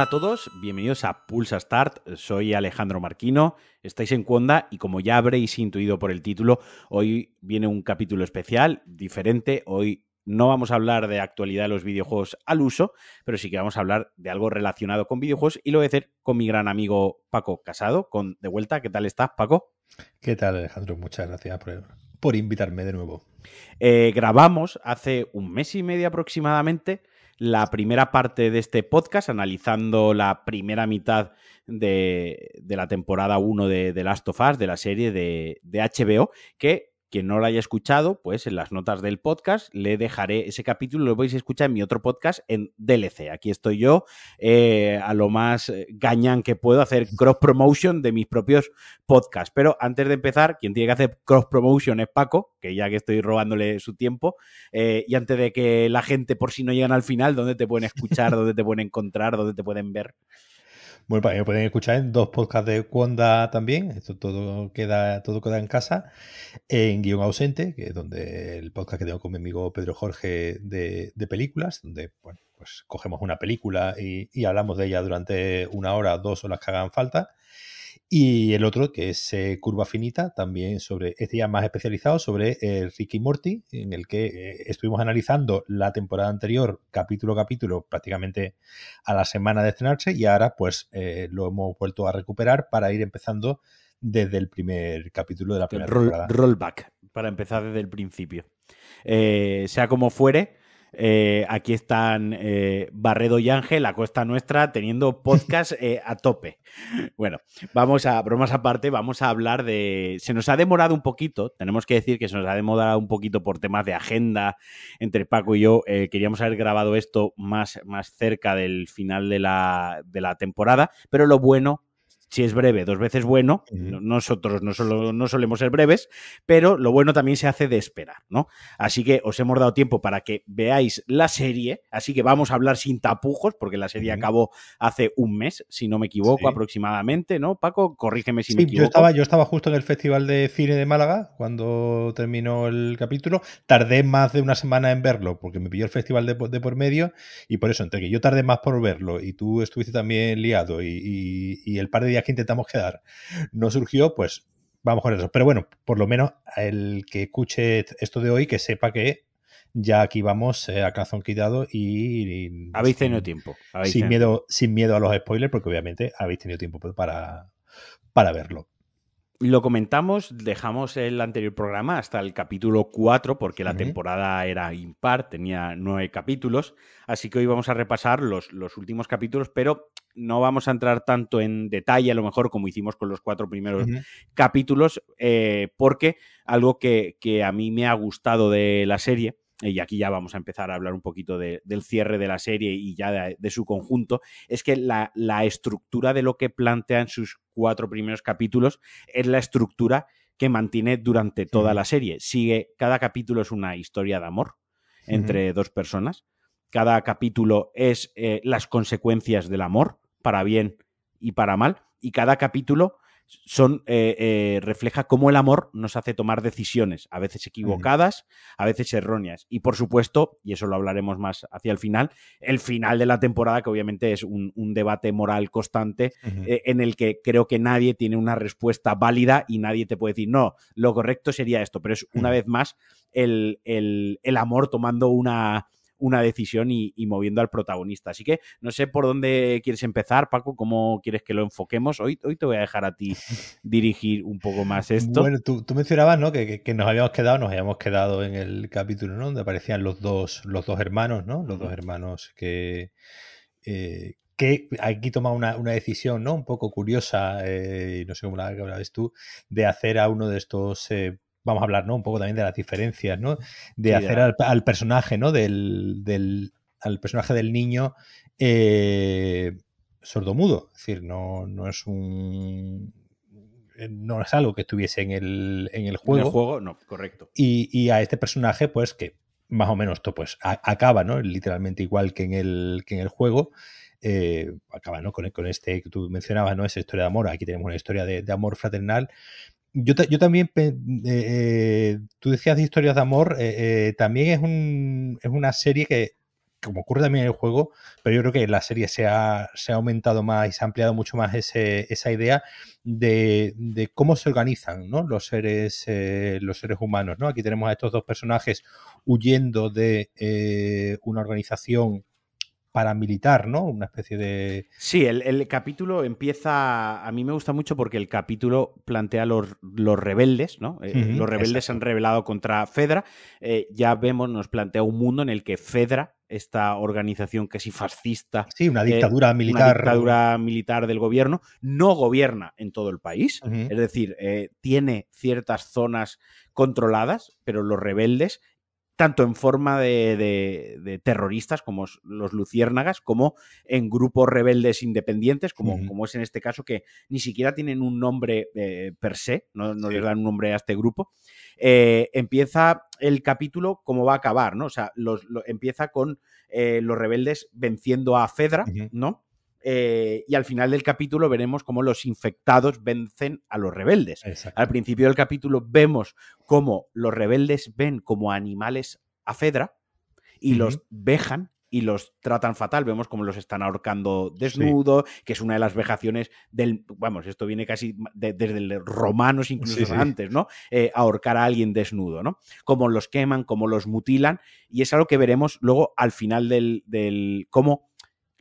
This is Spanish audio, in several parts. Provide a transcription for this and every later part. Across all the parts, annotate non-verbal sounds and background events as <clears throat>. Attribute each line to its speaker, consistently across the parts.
Speaker 1: Hola a todos, bienvenidos a Pulsa Start. Soy Alejandro Marquino, estáis en Cuonda y como ya habréis intuido por el título, hoy viene un capítulo especial, diferente. Hoy no vamos a hablar de actualidad de los videojuegos al uso, pero sí que vamos a hablar de algo relacionado con videojuegos y lo voy a hacer con mi gran amigo Paco Casado, con de vuelta. ¿Qué tal estás, Paco?
Speaker 2: ¿Qué tal, Alejandro? Muchas gracias por, invitarme de nuevo.
Speaker 1: Eh, grabamos hace un mes y medio aproximadamente la primera parte de este podcast, analizando la primera mitad de, la temporada 1 de The Last of Us, de la serie de, de HBO, que quien no lo haya escuchado, pues en las notas del podcast le dejaré ese capítulo, lo podéis escuchar en mi otro podcast en DLC. Aquí estoy yo, eh, a lo más eh, gañán que puedo, hacer cross promotion de mis propios podcasts. Pero antes de empezar, quien tiene que hacer cross promotion es Paco, que ya que estoy robándole su tiempo. Eh, y antes de que la gente, por si no llegan al final, ¿dónde te pueden escuchar, <laughs> dónde te pueden encontrar, dónde te pueden ver?
Speaker 2: Bueno, me pueden escuchar en dos podcasts de Cuonda también. Esto todo queda, todo queda en casa. En Guión Ausente, que es donde el podcast que tengo con mi amigo Pedro Jorge de, películas, donde pues cogemos una película y, hablamos de ella durante una hora, dos horas que hagan falta. Y el otro, que es eh, Curva Finita, también sobre, este ya más especializado sobre eh, Ricky Morty, en el que eh, estuvimos analizando la temporada anterior, capítulo a capítulo, prácticamente a la semana de estrenarse, y ahora pues lo hemos vuelto a recuperar para ir empezando desde el primer capítulo de la primera temporada.
Speaker 1: Rollback, para empezar desde el principio. sea como fuere, eh, aquí están eh, Barredo y Ángel, la costa nuestra, teniendo podcast eh, a tope. Bueno, vamos a, bromas aparte, vamos a hablar de... Se nos ha demorado un poquito, tenemos que decir que se nos ha demorado un poquito por temas de agenda entre Paco y yo. queríamos haber grabado esto más, más cerca del final de la, de la temporada, pero lo bueno si es breve, dos veces bueno. Nosotros no, solo, no solemos ser breves, pero lo bueno también se hace de esperar, ¿no? Así que os hemos dado tiempo para que veáis la serie, así que vamos a hablar sin tapujos, porque la serie acabó hace un mes, si no me equivoco, aproximadamente, ¿no? Paco, corrígeme si me equivoco.
Speaker 2: Yo estaba, yo estaba justo en el Festival de Cine de Málaga cuando terminó el capítulo. Tardé más de una semana en verlo, porque me pilló el festival de, por medio, y por eso, entre que yo tardé más por verlo y tú estuviste también liado y, y el par de días que intentamos quedar no surgió, pues vamos con eso. Pero bueno, por lo menos el que escuche esto de hoy, que sepa que ya aquí vamos eh, a calzón quitado y,
Speaker 1: habéis tenido tiempo.
Speaker 2: sin, miedo, sin miedo a los spoilers, porque obviamente habéis tenido tiempo para, para verlo.
Speaker 1: Lo comentamos, dejamos el anterior programa hasta el capítulo 4 porque la temporada era impar, tenía nueve capítulos, así que hoy vamos a repasar los, los, últimos capítulos, pero no vamos a entrar tanto en detalle a lo mejor como hicimos con los cuatro primeros capítulos, eh, porque algo que, que a mí me ha gustado de la serie y aquí ya vamos a empezar a hablar un poquito del cierre de la serie y ya de, su conjunto, es que la, estructura de lo que plantean sus cuatro primeros capítulos es la estructura que mantiene durante toda la serie. Sigue, cada capítulo es una historia de amor entre dos personas. Cada capítulo es eh, las consecuencias del amor, para bien y para mal. Y cada capítulo son, eh, eh, refleja cómo el amor nos hace tomar decisiones, a veces equivocadas, a veces erróneas. Y por supuesto, y eso lo hablaremos más hacia el final, el final de la temporada, que obviamente es un, debate moral constante, eh, en el que creo que nadie tiene una respuesta válida y nadie te puede decir, no, lo correcto sería esto, pero es una vez más el, el amor tomando una una decisión y, moviendo al protagonista. Así que no sé por dónde quieres empezar, Paco, cómo quieres que lo enfoquemos. Hoy, hoy te voy a dejar a ti <laughs> dirigir un poco más esto.
Speaker 2: Bueno, tú, mencionabas ¿no? Que, nos habíamos quedado, nos habíamos quedado en el capítulo ¿no? donde aparecían los dos, los dos hermanos, ¿no? Los dos hermanos que. Eh, que aquí toma una, decisión, ¿no? Un poco curiosa, eh, no sé cómo la, ves tú, de hacer a uno de estos eh, vamos a hablar, ¿no? Un poco también de las diferencias, ¿no? De hacer al, personaje, ¿no? Del, del, al personaje del niño eh, sordomudo. Es decir, no, no es un. No es algo que estuviese en el, en el juego. En
Speaker 1: el juego, no, correcto.
Speaker 2: Y, a este personaje, pues, que más o menos esto, pues, acaba, ¿no? Literalmente igual que en el, que en el juego. Eh, acaba ¿no? con, con, este que tú mencionabas, ¿no? Esa historia de amor. Aquí tenemos una historia de, de amor fraternal yo, yo también, eh, eh, tú decías de historias de amor, eh, también es, un, es una serie que como ocurre también en el juego, pero yo creo que la serie se ha, se ha aumentado más y se ha ampliado mucho más ese, esa idea de, de, cómo se organizan ¿no? los, seres, eh, los seres humanos. ¿no? Aquí tenemos a estos dos personajes huyendo de eh, una organización paramilitar, ¿no? Una especie de...
Speaker 1: Sí, el, capítulo empieza... A mí me gusta mucho porque el capítulo plantea los, los rebeldes, ¿no? Eh, los rebeldes se han rebelado contra Fedra. Eh, ya vemos, nos plantea un mundo en el que Fedra, esta organización sí fascista...
Speaker 2: Sí, una dictadura militar.
Speaker 1: Una dictadura militar del gobierno, no gobierna en todo el país. Es decir, tiene ciertas zonas controladas, pero los rebeldes tanto en forma de, terroristas como los luciérnagas, como en grupos rebeldes independientes, como, como, es en este caso, que ni siquiera tienen un nombre eh, per se, no, les dan un nombre a este grupo. Eh, empieza el capítulo como va a acabar, ¿no? O sea, empieza con eh, los rebeldes venciendo a Fedra, ¿no? Y al final del capítulo veremos cómo los infectados vencen a los rebeldes. Al principio del capítulo vemos cómo los rebeldes ven como animales a Fedra y los vejan y los tratan fatal. Vemos cómo los están ahorcando desnudo, que es una de las vejaciones del. Vamos, esto viene casi desde los romanos, incluso antes, ¿no? Eh, ahorcar a alguien desnudo, ¿no? Cómo los queman, cómo los mutilan, y es algo que veremos luego al final del. del cómo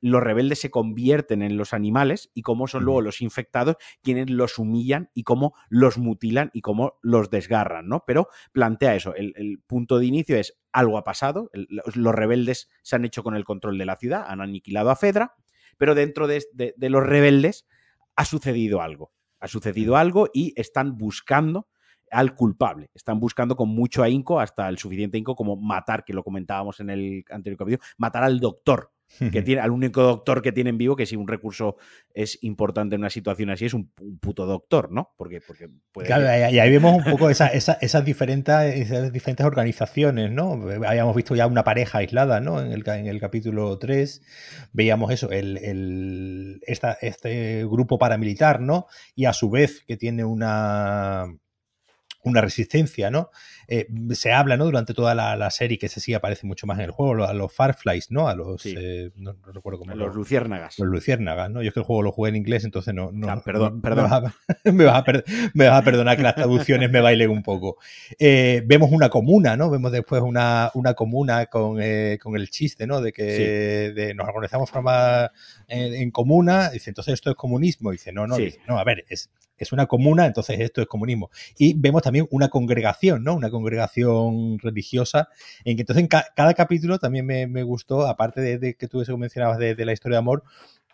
Speaker 1: los rebeldes se convierten en los animales y cómo son luego los infectados quienes los humillan y cómo los mutilan y cómo los desgarran, ¿no? Pero plantea eso, el, punto de inicio es algo ha pasado, los rebeldes se han hecho con el control de la ciudad, han aniquilado a Fedra, pero dentro de, de los rebeldes ha sucedido algo, ha sucedido algo y están buscando al culpable. Están buscando con mucho ahínco, hasta el suficiente ahínco como matar, que lo comentábamos en el anterior capítulo, matar al doctor que tiene, al único doctor que tienen vivo, que si un recurso es importante en una situación así, es un, puto doctor, ¿no? Porque, porque
Speaker 2: Claro, y ahí vemos un poco esa, esas, diferentes, diferentes organizaciones, ¿no? Habíamos visto ya una pareja aislada, ¿no? En el, en el capítulo 3 veíamos eso, el, el este grupo paramilitar, ¿no? Y a su vez que tiene una una resistencia, ¿no? Eh, se habla, ¿no? Durante toda la, serie, que ese sí aparece mucho más en el juego, a los Farflies, ¿no? A los, eh, no, recuerdo cómo.
Speaker 1: los luciérnagas.
Speaker 2: Los luciérnagas, ¿no? Yo es que el juego lo jugué en inglés, entonces no... no
Speaker 1: ah, perdón, perdón. <laughs>
Speaker 2: Me vas, a, perdonar que las traducciones me bailen un poco. Eh, vemos una comuna, ¿no? Vemos después una, una comuna con, el chiste, ¿no? De que nos organizamos forma en, comuna, dice, entonces esto es comunismo, dice, no, no, no, a ver, es, es una comuna, entonces esto es comunismo. Y vemos también una congregación, ¿no? Una congregación religiosa, en que entonces en cada capítulo también me, gustó, aparte de, que tú eso mencionabas de, la historia de amor,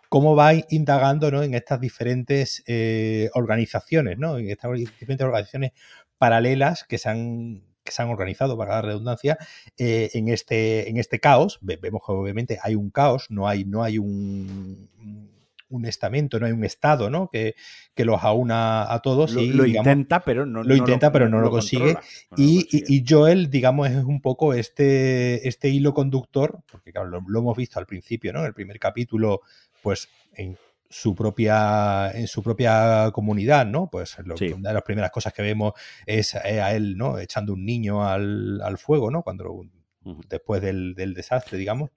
Speaker 2: cómo va indagando ¿no? en estas diferentes eh, organizaciones, ¿no? En estas diferentes organizaciones paralelas que se han que se han organizado, para la redundancia, eh, en, este, en este caos. Vemos que obviamente hay un caos, no hay, no hay un, un estamento, no hay un Estado, ¿no? Que, que los aúna a todos.
Speaker 1: Lo, y, lo intenta, pero no
Speaker 2: lo intenta, pero no lo, consigue. y, Joel, digamos, es un poco este, este hilo conductor, porque claro, lo, hemos visto al principio, ¿no? En el primer capítulo, pues en su propia en su propia comunidad, ¿no? Pues una de las primeras cosas que vemos es a él, ¿no? Echando un niño al, al fuego, ¿no? Cuando después del, del desastre, digamos.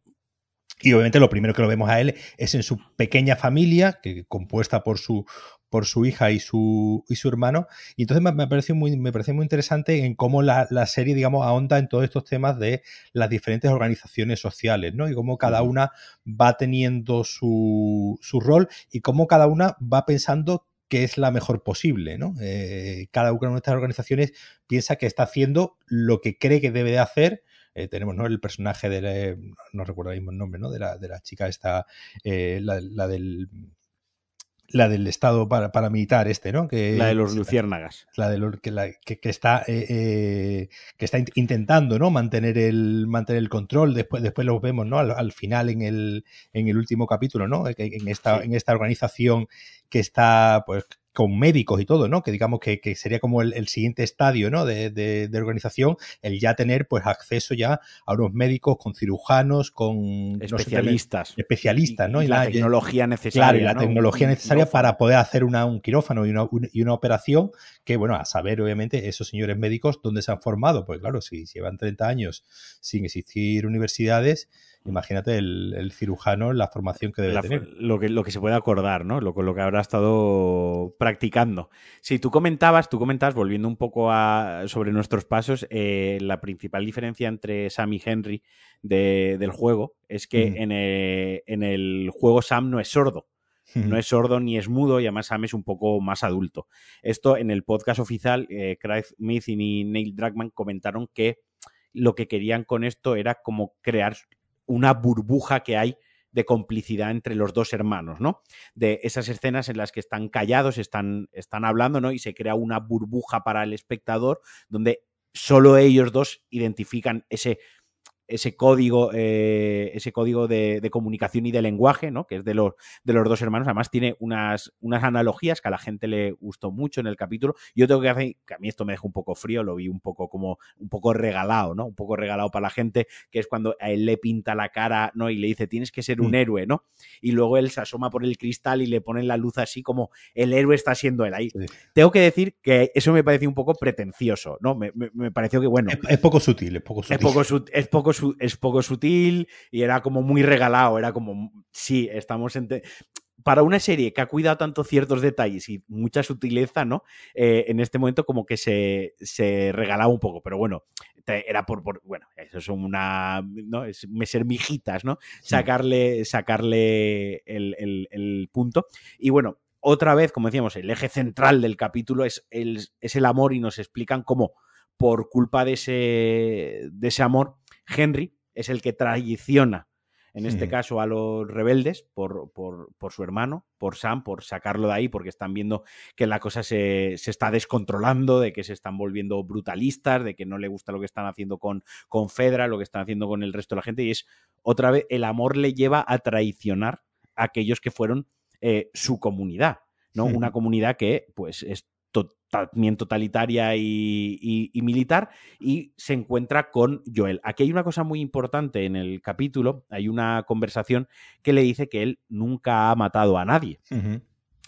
Speaker 2: Y obviamente lo primero que lo vemos a él es en su pequeña familia, que compuesta por su, por su hija y su, y su hermano. Y entonces me, me pareció muy, me pareció muy interesante en cómo la, la, serie, digamos, ahonda en todos estos temas de las diferentes organizaciones sociales, ¿no? Y cómo cada una va teniendo su, su rol y cómo cada una va pensando que es la mejor posible, ¿no? Eh, cada una de estas organizaciones piensa que está haciendo lo que cree que debe de hacer eh, tenemos ¿no? el personaje de, no recuerdo el mismo nombre, ¿no? De la, de la chica esta, eh, la, del la del Estado paramilitar este, ¿no?
Speaker 1: Que, la de los luciérnagas.
Speaker 2: La de los, que, la, que, está, eh, que está intentando, ¿no? Mantener el, mantener el control. Después, después lo vemos, ¿no? Al, final en el, en el último capítulo, ¿no? En esta, en esta organización que está, pues, con médicos y todo, ¿no? Que digamos que, sería como el, siguiente estadio, ¿no? De, organización, el ya tener pues acceso ya a unos médicos con cirujanos, con
Speaker 1: especialistas.
Speaker 2: especialistas, ¿no?
Speaker 1: Y, la, tecnología necesaria.
Speaker 2: Claro, y la tecnología necesaria para poder hacer una, un quirófano y una, y una operación que, bueno, a saber, obviamente, esos señores médicos dónde se han formado. Pues claro, si llevan 30 años sin existir universidades, Imagínate el, cirujano, la formación que debe tener.
Speaker 1: Lo que, lo que se puede acordar, ¿no? Lo, lo que habrá estado practicando. Sí, tú comentabas, tú comentabas, volviendo un poco a, sobre nuestros pasos, eh, la principal diferencia entre Sam y Henry del juego es que en, el, en el juego Sam no es sordo. No es sordo ni es mudo y además Sam es un poco más adulto. Esto en el podcast oficial, eh, Craig Mason y Neil Druckmann comentaron que lo que querían con esto era como crear una burbuja que hay de complicidad entre los dos hermanos, ¿no? De esas escenas en las que están callados, están, están hablando, ¿no? Y se crea una burbuja para el espectador donde solo ellos dos identifican ese ese código, eh, ese código de, comunicación y de lenguaje, ¿no? Que es de los, de los dos hermanos. Además, tiene unas, unas analogías que a la gente le gustó mucho en el capítulo. Yo tengo que hacer, que a mí esto me dejó un poco frío, lo vi un poco como un poco regalado, ¿no? Un poco regalado para la gente, que es cuando a él le pinta la cara, ¿no? Y le dice, tienes que ser un mm. héroe, ¿no? Y luego él se asoma por el cristal y le pone la luz así como el héroe está siendo él ahí. Tengo que decir que eso me pareció un poco pretencioso, ¿no? Me, pareció que, bueno.
Speaker 2: Es, poco sutil, es poco sutil.
Speaker 1: Es poco, es poco es poco sutil y era como muy regalado, era como, sí, estamos en... Para una serie que ha cuidado tanto ciertos detalles y mucha sutileza, ¿no? Eh, en este momento como que se, se regalaba un poco, pero bueno, era por, bueno, eso son una, ¿no? Es ser mijitas, ¿no? Sacarle, sacarle el, el, punto. Y bueno, otra vez, como decíamos, el eje central del capítulo es el, es el amor y nos explican cómo por culpa de ese, de ese amor, Henry es el que traiciona, en este caso, a los rebeldes por, por, su hermano, por Sam, por sacarlo de ahí, porque están viendo que la cosa se, está descontrolando, de que se están volviendo brutalistas, de que no le gusta lo que están haciendo con, con Fedra, lo que están haciendo con el resto de la gente, y es otra vez, el amor le lleva a traicionar a aquellos que fueron eh, su comunidad. ¿no? Una comunidad que, pues, es también totalitaria y, militar, y se encuentra con Joel. Aquí hay una cosa muy importante en el capítulo, hay una conversación que le dice que él nunca ha matado a nadie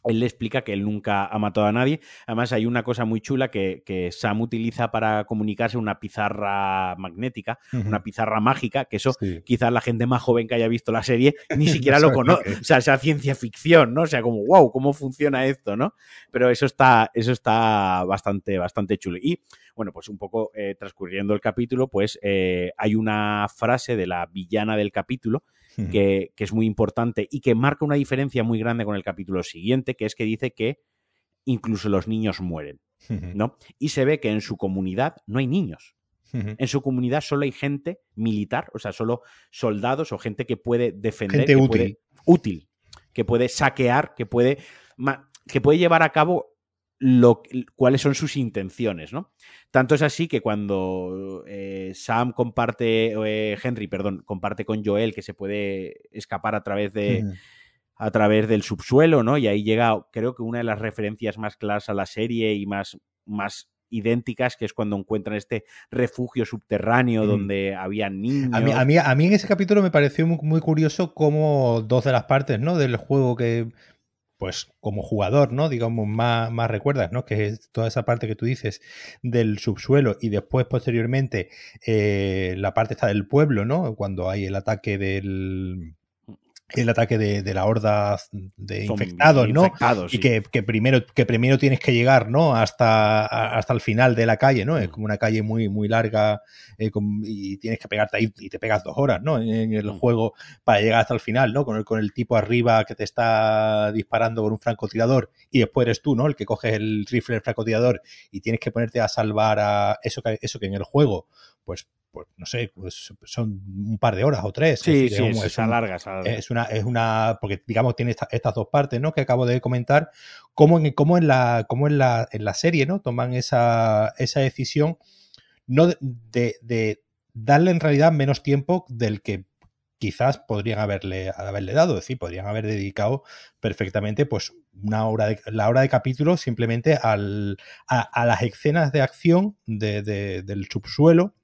Speaker 1: él le explica que él nunca ha matado a nadie. Además, hay una cosa muy chula que, Sam utiliza para comunicarse, una pizarra magnética, una pizarra mágica, que eso quizás la gente más joven que haya visto la serie ni <laughs> siquiera lo conoce. O sea, esa ciencia ficción, ¿no? O sea, como, wow, ¿cómo funciona esto, no? Pero eso está, eso está bastante, bastante chulo. Y, bueno, pues un poco eh, transcurriendo el capítulo, pues eh, hay una frase de la villana del capítulo que, es muy importante y que marca una diferencia muy grande con el capítulo siguiente, que es que dice que incluso los niños mueren, ¿no? Y se ve que en su comunidad no hay niños. En su comunidad solo hay gente militar, o sea, solo soldados o gente que puede defender,
Speaker 2: gente útil.
Speaker 1: útil, que puede saquear, que puede, que puede llevar a cabo lo, cuáles son sus intenciones, ¿no? Tanto es así que cuando eh, Sam comparte, eh, Henry, perdón, comparte con Joel que se puede escapar a través de... a través del subsuelo, ¿no? Y ahí llega, creo que una de las referencias más claras a la serie y más, más idénticas, que es cuando encuentran este refugio subterráneo donde había niños.
Speaker 2: A mí, a mí, a, mí, en ese capítulo me pareció muy, muy, curioso cómo dos de las partes ¿no? del juego que pues como jugador, ¿no? Digamos, más, más recuerdas, ¿no? Que es toda esa parte que tú dices del subsuelo y después posteriormente eh, la parte está del pueblo, ¿no? Cuando hay el ataque del el ataque de, la horda de infectados, ¿no? Y que, primero, que primero tienes que llegar, ¿no? Hasta, hasta el final de la calle, ¿no? Es mm. como una calle muy, muy larga eh, y tienes que pegarte ahí y te pegas dos horas, ¿no? En, el mm. juego para llegar hasta el final, ¿no? Con el, con el tipo arriba que te está disparando con un francotirador y después eres tú, ¿no? El que coges el rifle del francotirador y tienes que ponerte a salvar a eso que, eso que en el juego, pues pues no sé, pues son un par de horas o tres.
Speaker 1: Sí, sí, es, larga,
Speaker 2: es, una, es una, porque digamos tiene estas dos partes, ¿no? Que acabo de comentar, cómo en, cómo en la, cómo en la, en la serie, ¿no? Toman esa, esa decisión, no de, de, darle en realidad menos tiempo del que quizás podrían haberle, haberle dado, es decir, podrían haber dedicado perfectamente pues una hora de, la hora de capítulo simplemente al, a, las escenas de acción de, del subsuelo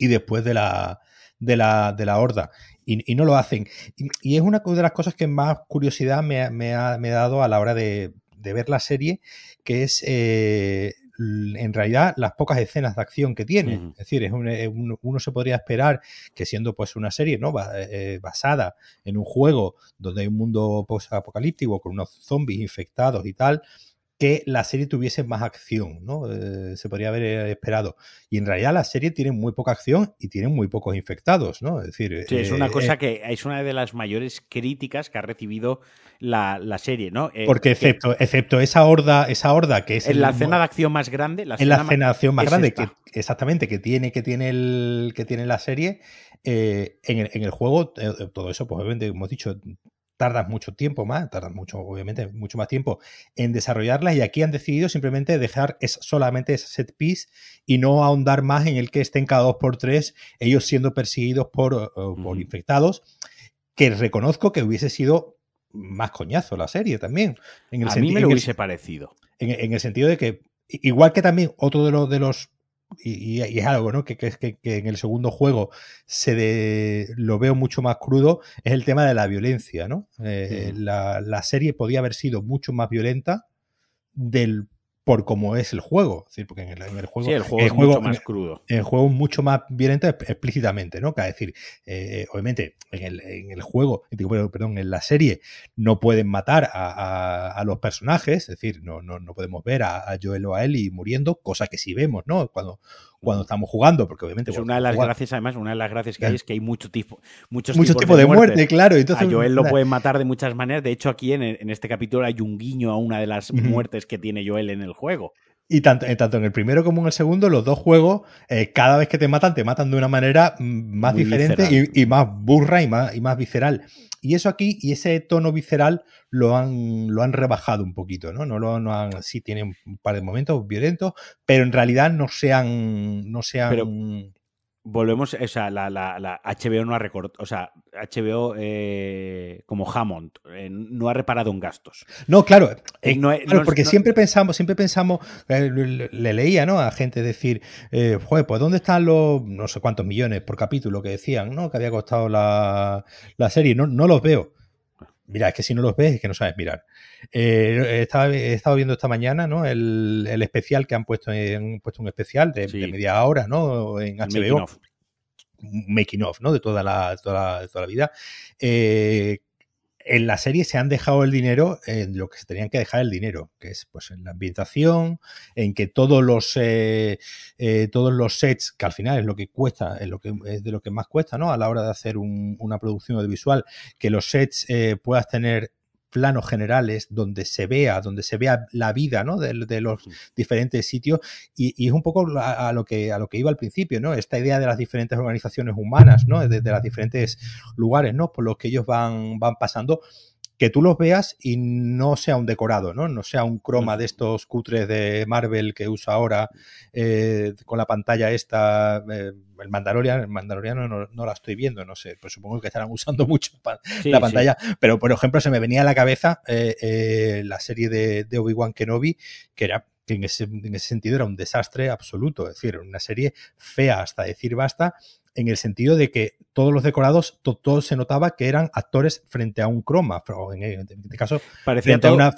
Speaker 2: y después de la, de la, de la horda. Y, no lo hacen. Y, es una de las cosas que más curiosidad me, me, ha, me ha, dado a la hora de, de ver la serie, que es eh, en realidad las pocas escenas de acción que tiene. Es decir, es uno se podría esperar que siendo pues una serie ¿no? basada en un juego donde hay un mundo post-apocalíptico con unos zombies infectados y tal, que la serie tuviese más acción, ¿no? Eh, se podría haber eh, esperado. Y en realidad la serie tiene muy poca acción y tiene muy pocos infectados, ¿no? Es decir,
Speaker 1: sí, es una eh, cosa que es una de las mayores críticas que ha recibido la, serie, ¿no?
Speaker 2: porque excepto, excepto esa horda, esa horda que es
Speaker 1: en la escena de acción más grande,
Speaker 2: la en la escena de acción más grande, que, exactamente, que tiene, que tiene el, que tiene la serie, en, el, en, el, juego, todo eso, pues obviamente hemos dicho, tardas mucho tiempo más, tardan mucho, obviamente, mucho más tiempo en desarrollarlas y aquí han decidido simplemente dejar es, solamente ese set piece y no ahondar más en el que estén cada dos por tres ellos siendo perseguidos por, por infectados, que reconozco que hubiese sido más coñazo la serie también.
Speaker 1: En el A mí me lo hubiese parecido.
Speaker 2: En, en, el sentido de que, igual que también otro de los, de los y, es algo ¿no? que, que, que, en el segundo juego se lo veo mucho más crudo, es el tema de la violencia. ¿no? Eh, la, la, serie podía haber sido mucho más violenta del por cómo es el juego. Es decir, porque en el, juego,
Speaker 1: sí, el juego es mucho más crudo.
Speaker 2: En el juego es mucho más violento explícitamente, ¿no? Es decir, eh, obviamente, en el, en el juego, perdón, en la serie, no pueden matar a, a, los personajes, es decir, no, no, no podemos ver a, a, Joel o a Ellie muriendo, cosa que sí vemos, ¿no? Cuando, cuando estamos jugando, porque obviamente...
Speaker 1: Es una de las gracias, además, una de las gracias que hay es que hay mucho tipo, muchos
Speaker 2: mucho
Speaker 1: tipos tipo
Speaker 2: de, muerte, claro. Entonces,
Speaker 1: a Joel lo pueden matar de muchas maneras. De hecho, aquí en, en, este capítulo hay un guiño a una de las muertes que tiene Joel en el juego.
Speaker 2: Y tanto, eh, tanto, en el primero como en el segundo, los dos juegos, eh, cada vez que te matan, te matan de una manera mm, más diferente y, y, más burra y más, y más visceral. Y eso aquí, y ese tono visceral, lo han, lo han rebajado un poquito, ¿no? No lo no han, sí tienen un par de momentos violentos, pero en realidad no sean, no sean
Speaker 1: volvemos, o sea, la, la, HBO no ha recortado, o sea, HBO eh, como Hammond eh, no ha reparado en gastos.
Speaker 2: No, claro, eh, no, porque siempre pensamos, siempre pensamos, le, leía, ¿no? A gente decir, joder, pues ¿dónde están los no sé cuántos millones por capítulo que decían, ¿no? Que había costado la, la serie, no, no los veo. Mira, es que si no los ves es que no sabes mirar. he estado viendo esta mañana ¿no? el, especial que han puesto, han puesto un especial de, media hora ¿no? en HBO. Making of. ¿no? De toda la, toda la, vida. Eh, en la serie se han dejado el dinero en lo que se tenían que dejar el dinero, que es pues en la ambientación, en que todos los eh, eh, todos los sets, que al final es lo que cuesta, es lo que es de lo que más cuesta, ¿no? A la hora de hacer una producción audiovisual, que los sets eh, puedas tener planos generales donde se vea, donde se vea la vida ¿no? de, los diferentes sitios y, es un poco a, lo que, a lo que iba al principio, ¿no? Esta idea de las diferentes organizaciones humanas, ¿no? De, de los diferentes lugares, ¿no? Por los que ellos van, van pasando que tú los veas y no sea un decorado, ¿no? No sea un croma de estos cutres de Marvel que usa ahora eh, con la pantalla esta, eh, el Mandalorian, el Mandaloriano no, la estoy viendo, no sé, pues supongo que estarán <laughs> usando mucho la pantalla, pero por ejemplo se me venía a la cabeza eh, la serie de, de Obi-Wan Kenobi, que era que en ese, en ese, sentido era un desastre absoluto, es decir, una serie fea hasta decir basta, en el sentido de que todos los decorados, todo, se notaba que eran actores frente a un croma, en, este caso,
Speaker 1: parecía frente a una...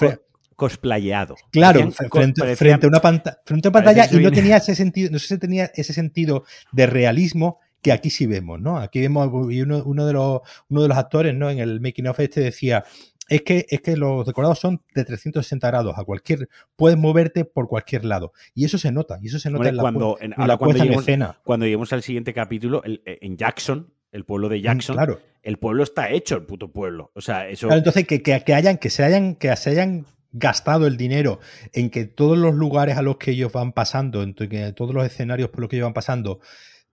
Speaker 1: cosplayado.
Speaker 2: Claro, frente, a una pantalla, frente a pantalla y no tenía ese sentido, no sé si tenía ese sentido de realismo que aquí sí vemos, ¿no? Aquí vemos, y uno, uno, de los, uno de los actores, ¿no? En el making of este decía, es que, es que los decorados son de 360 grados, a cualquier, puedes moverte por cualquier lado. Y eso se nota, y eso se nota en la,
Speaker 1: cuando, en, la cuando lleguemos, escena. Cuando lleguemos al siguiente capítulo, eh, en Jackson, el pueblo de mm, Jackson, claro. el pueblo está hecho, el puto pueblo. O sea, eso.
Speaker 2: Claro, entonces que, que, que, hayan, que se hayan, que se hayan gastado el dinero en que todos los lugares a los que ellos van pasando, en que todos los escenarios por los que ellos van pasando,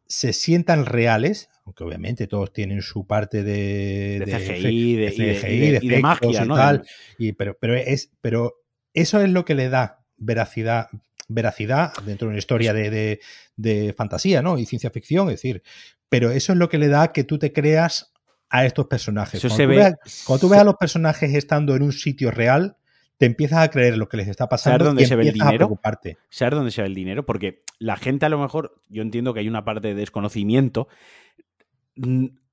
Speaker 2: se sientan reales, aunque obviamente todos tienen su parte de,
Speaker 1: de, CGI, de, de, magia, ¿no? Tal,
Speaker 2: y, pero, pero, es, pero eso es lo que le da veracidad, veracidad dentro de una historia de, fantasía, ¿no? Y ciencia ficción, es decir, pero eso es lo que le da que tú te creas a estos personajes.
Speaker 1: cuando, tú veas,
Speaker 2: cuando tú ves a los personajes estando en un sitio real, te empiezas a creer lo que les está pasando
Speaker 1: dónde
Speaker 2: y
Speaker 1: se ve el dinero?
Speaker 2: a preocuparte.
Speaker 1: ¿Sabes dónde se ve el dinero? Porque la gente a lo mejor, yo entiendo que hay una parte de desconocimiento.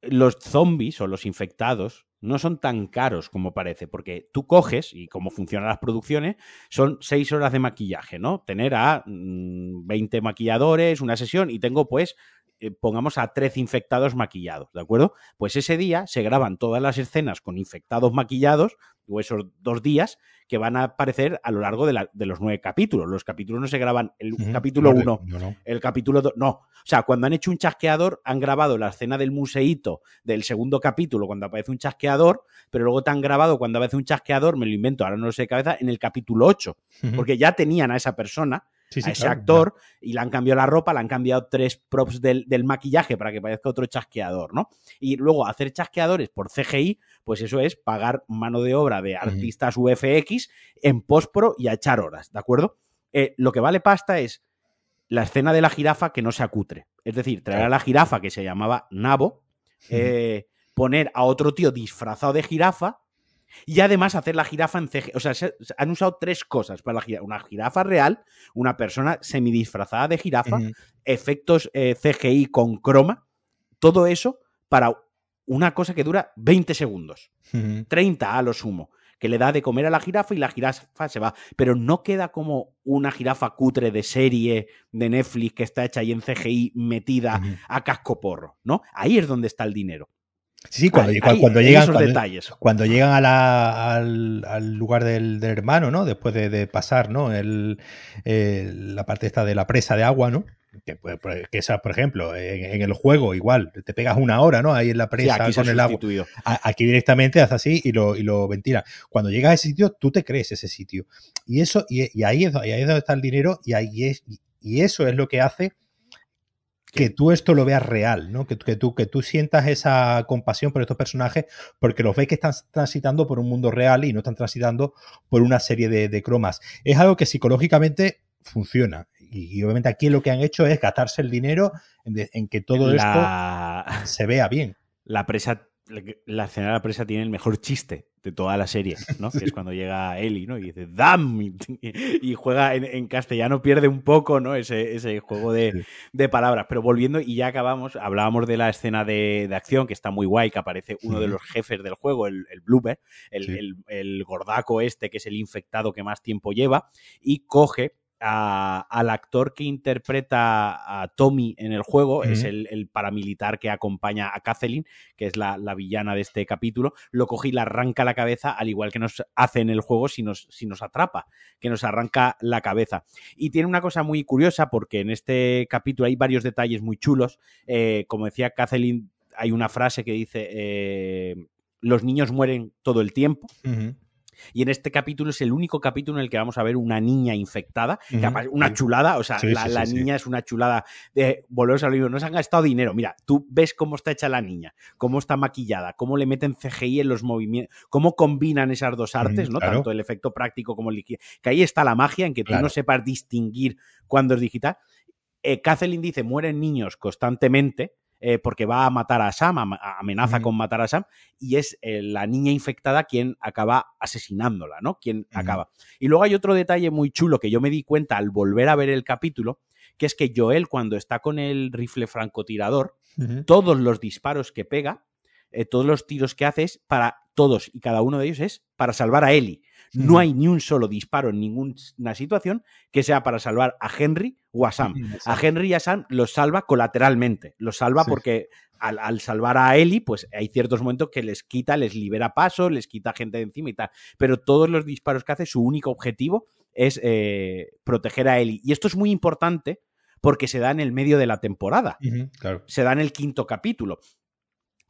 Speaker 1: Los zombies o los infectados no son tan caros como parece, porque tú coges, y cómo funcionan las producciones, son seis horas de maquillaje, ¿no? Tener a, mm, 20 maquilladores, una sesión, y tengo pues eh, pongamos a 13 infectados maquillados, ¿de acuerdo? Pues ese día se graban todas las escenas con infectados maquillados, o esos dos días, que van a aparecer a lo largo de, los nueve capítulos. Los capítulos no se graban el capítulo 1, el capítulo 2, no. O sea, cuando han hecho un chasqueador, han grabado la escena del museíto del segundo capítulo, cuando aparece un chasqueador, pero luego te han grabado cuando aparece un chasqueador, me lo invento, ahora no lo sé de cabeza, en el capítulo 8, porque ya tenían a esa persona a ese actor y le han cambiado la ropa, le han cambiado tres props del, maquillaje para que parezca otro chasqueador, ¿no? Y luego hacer chasqueadores por CGI, pues eso es pagar mano de obra de artistas UFX en postpro y a echar horas, ¿de acuerdo? Eh, lo que vale pasta es la escena de la jirafa que no se acutre. Es decir, traer a la jirafa que se llamaba Nabo, eh, poner a otro tío disfrazado de jirafa y además hacer la jirafa en CGI. O sea, han usado tres cosas para la jirafa. Una jirafa real, una persona semidisfrazada de jirafa, efectos eh, CGI con croma. Todo eso para una cosa que dura 20 segundos. 30 a lo sumo. Que le da de comer a la jirafa y la jirafa se va. Pero no queda como una jirafa cutre de serie de Netflix que está hecha ahí en CGI metida a casco porro, ¿no? Ahí es donde está el dinero.
Speaker 2: Sí, cuando, llegan, cuando, llegan a la, al, lugar del, hermano, ¿no? Después de, pasar, ¿no? El, la parte esta de la presa de agua, ¿no? Que, que esa, por ejemplo, en, el juego igual, te pegas una hora, ¿no? Ahí en la presa con el agua. aquí directamente haces así y lo, y lo ventila. Cuando llegas a ese sitio, tú te crees ese sitio. Y eso, y, ahí, es, ahí es donde está el dinero, y ahí es, y eso es lo que hace que tú esto lo veas real, ¿no? Que, que, tú, que tú sientas esa compasión por estos personajes porque los ves que están transitando por un mundo real y no están transitando por una serie de, cromas. Es algo que psicológicamente funciona. Y, obviamente aquí lo que han hecho es gastarse el dinero en, que todo esto se vea bien.
Speaker 1: La presa la escena de la presa tiene el mejor chiste de toda la serie, ¿no? Que es cuando llega Eli, ¿no? Y dice ¡Dam! Y juega en, castellano, pierde un poco, ¿no? Ese, ese juego de, palabras. Pero volviendo, y ya acabamos, hablábamos de la escena de, acción, que está muy guay, que aparece uno de los jefes del juego, el, el Blooper, el, el gordaco este, que es el infectado que más tiempo lleva, y coge al actor que interpreta a Tommy en el juego, es el, paramilitar que acompaña a Kathleen, que es la, villana de este capítulo, lo coge y le arranca la cabeza, al igual que nos hace en el juego si nos, si nos atrapa, que nos arranca la cabeza. Y tiene una cosa muy curiosa porque en este capítulo hay varios detalles muy chulos. Eh, como decía Kathleen, hay una frase que dice, eh, los niños mueren todo el tiempo. Y en este capítulo es el único capítulo en el que vamos a ver una niña infectada, una chulada, o sea, la, niña es una chulada. De, volvemos al libro, no se han gastado dinero. Mira, tú ves cómo está hecha la niña, cómo está maquillada, cómo le meten CGI en los movimientos, cómo combinan esas dos artes, ¿no? Tanto el efecto práctico como el Que ahí está la magia en que tú no sepas distinguir cuándo es digital. Eh, Kathleen dice, mueren niños constantemente eh, porque va a matar a Sam, amenaza con matar a Sam, y es eh, la niña infectada quien acaba asesinándola, ¿no? Quien acaba. Y luego hay otro detalle muy chulo que yo me di cuenta al volver a ver el capítulo, que es que Joel, cuando está con el rifle francotirador, todos los disparos que pega, eh, todos los tiros que hace es para todos y cada uno de ellos es para salvar a Ellie. No hay ni un solo disparo en ninguna situación que sea para salvar a Henry o a Sam. A Henry y a Sam los salva colateralmente. Los salva porque al, salvar a Ellie, pues hay ciertos momentos que les quita, les libera paso, les quita gente de encima y tal. Pero todos los disparos que hace, su único objetivo es eh, proteger a Ellie. Y esto es muy importante porque se da en el medio de la temporada. Se da en el quinto capítulo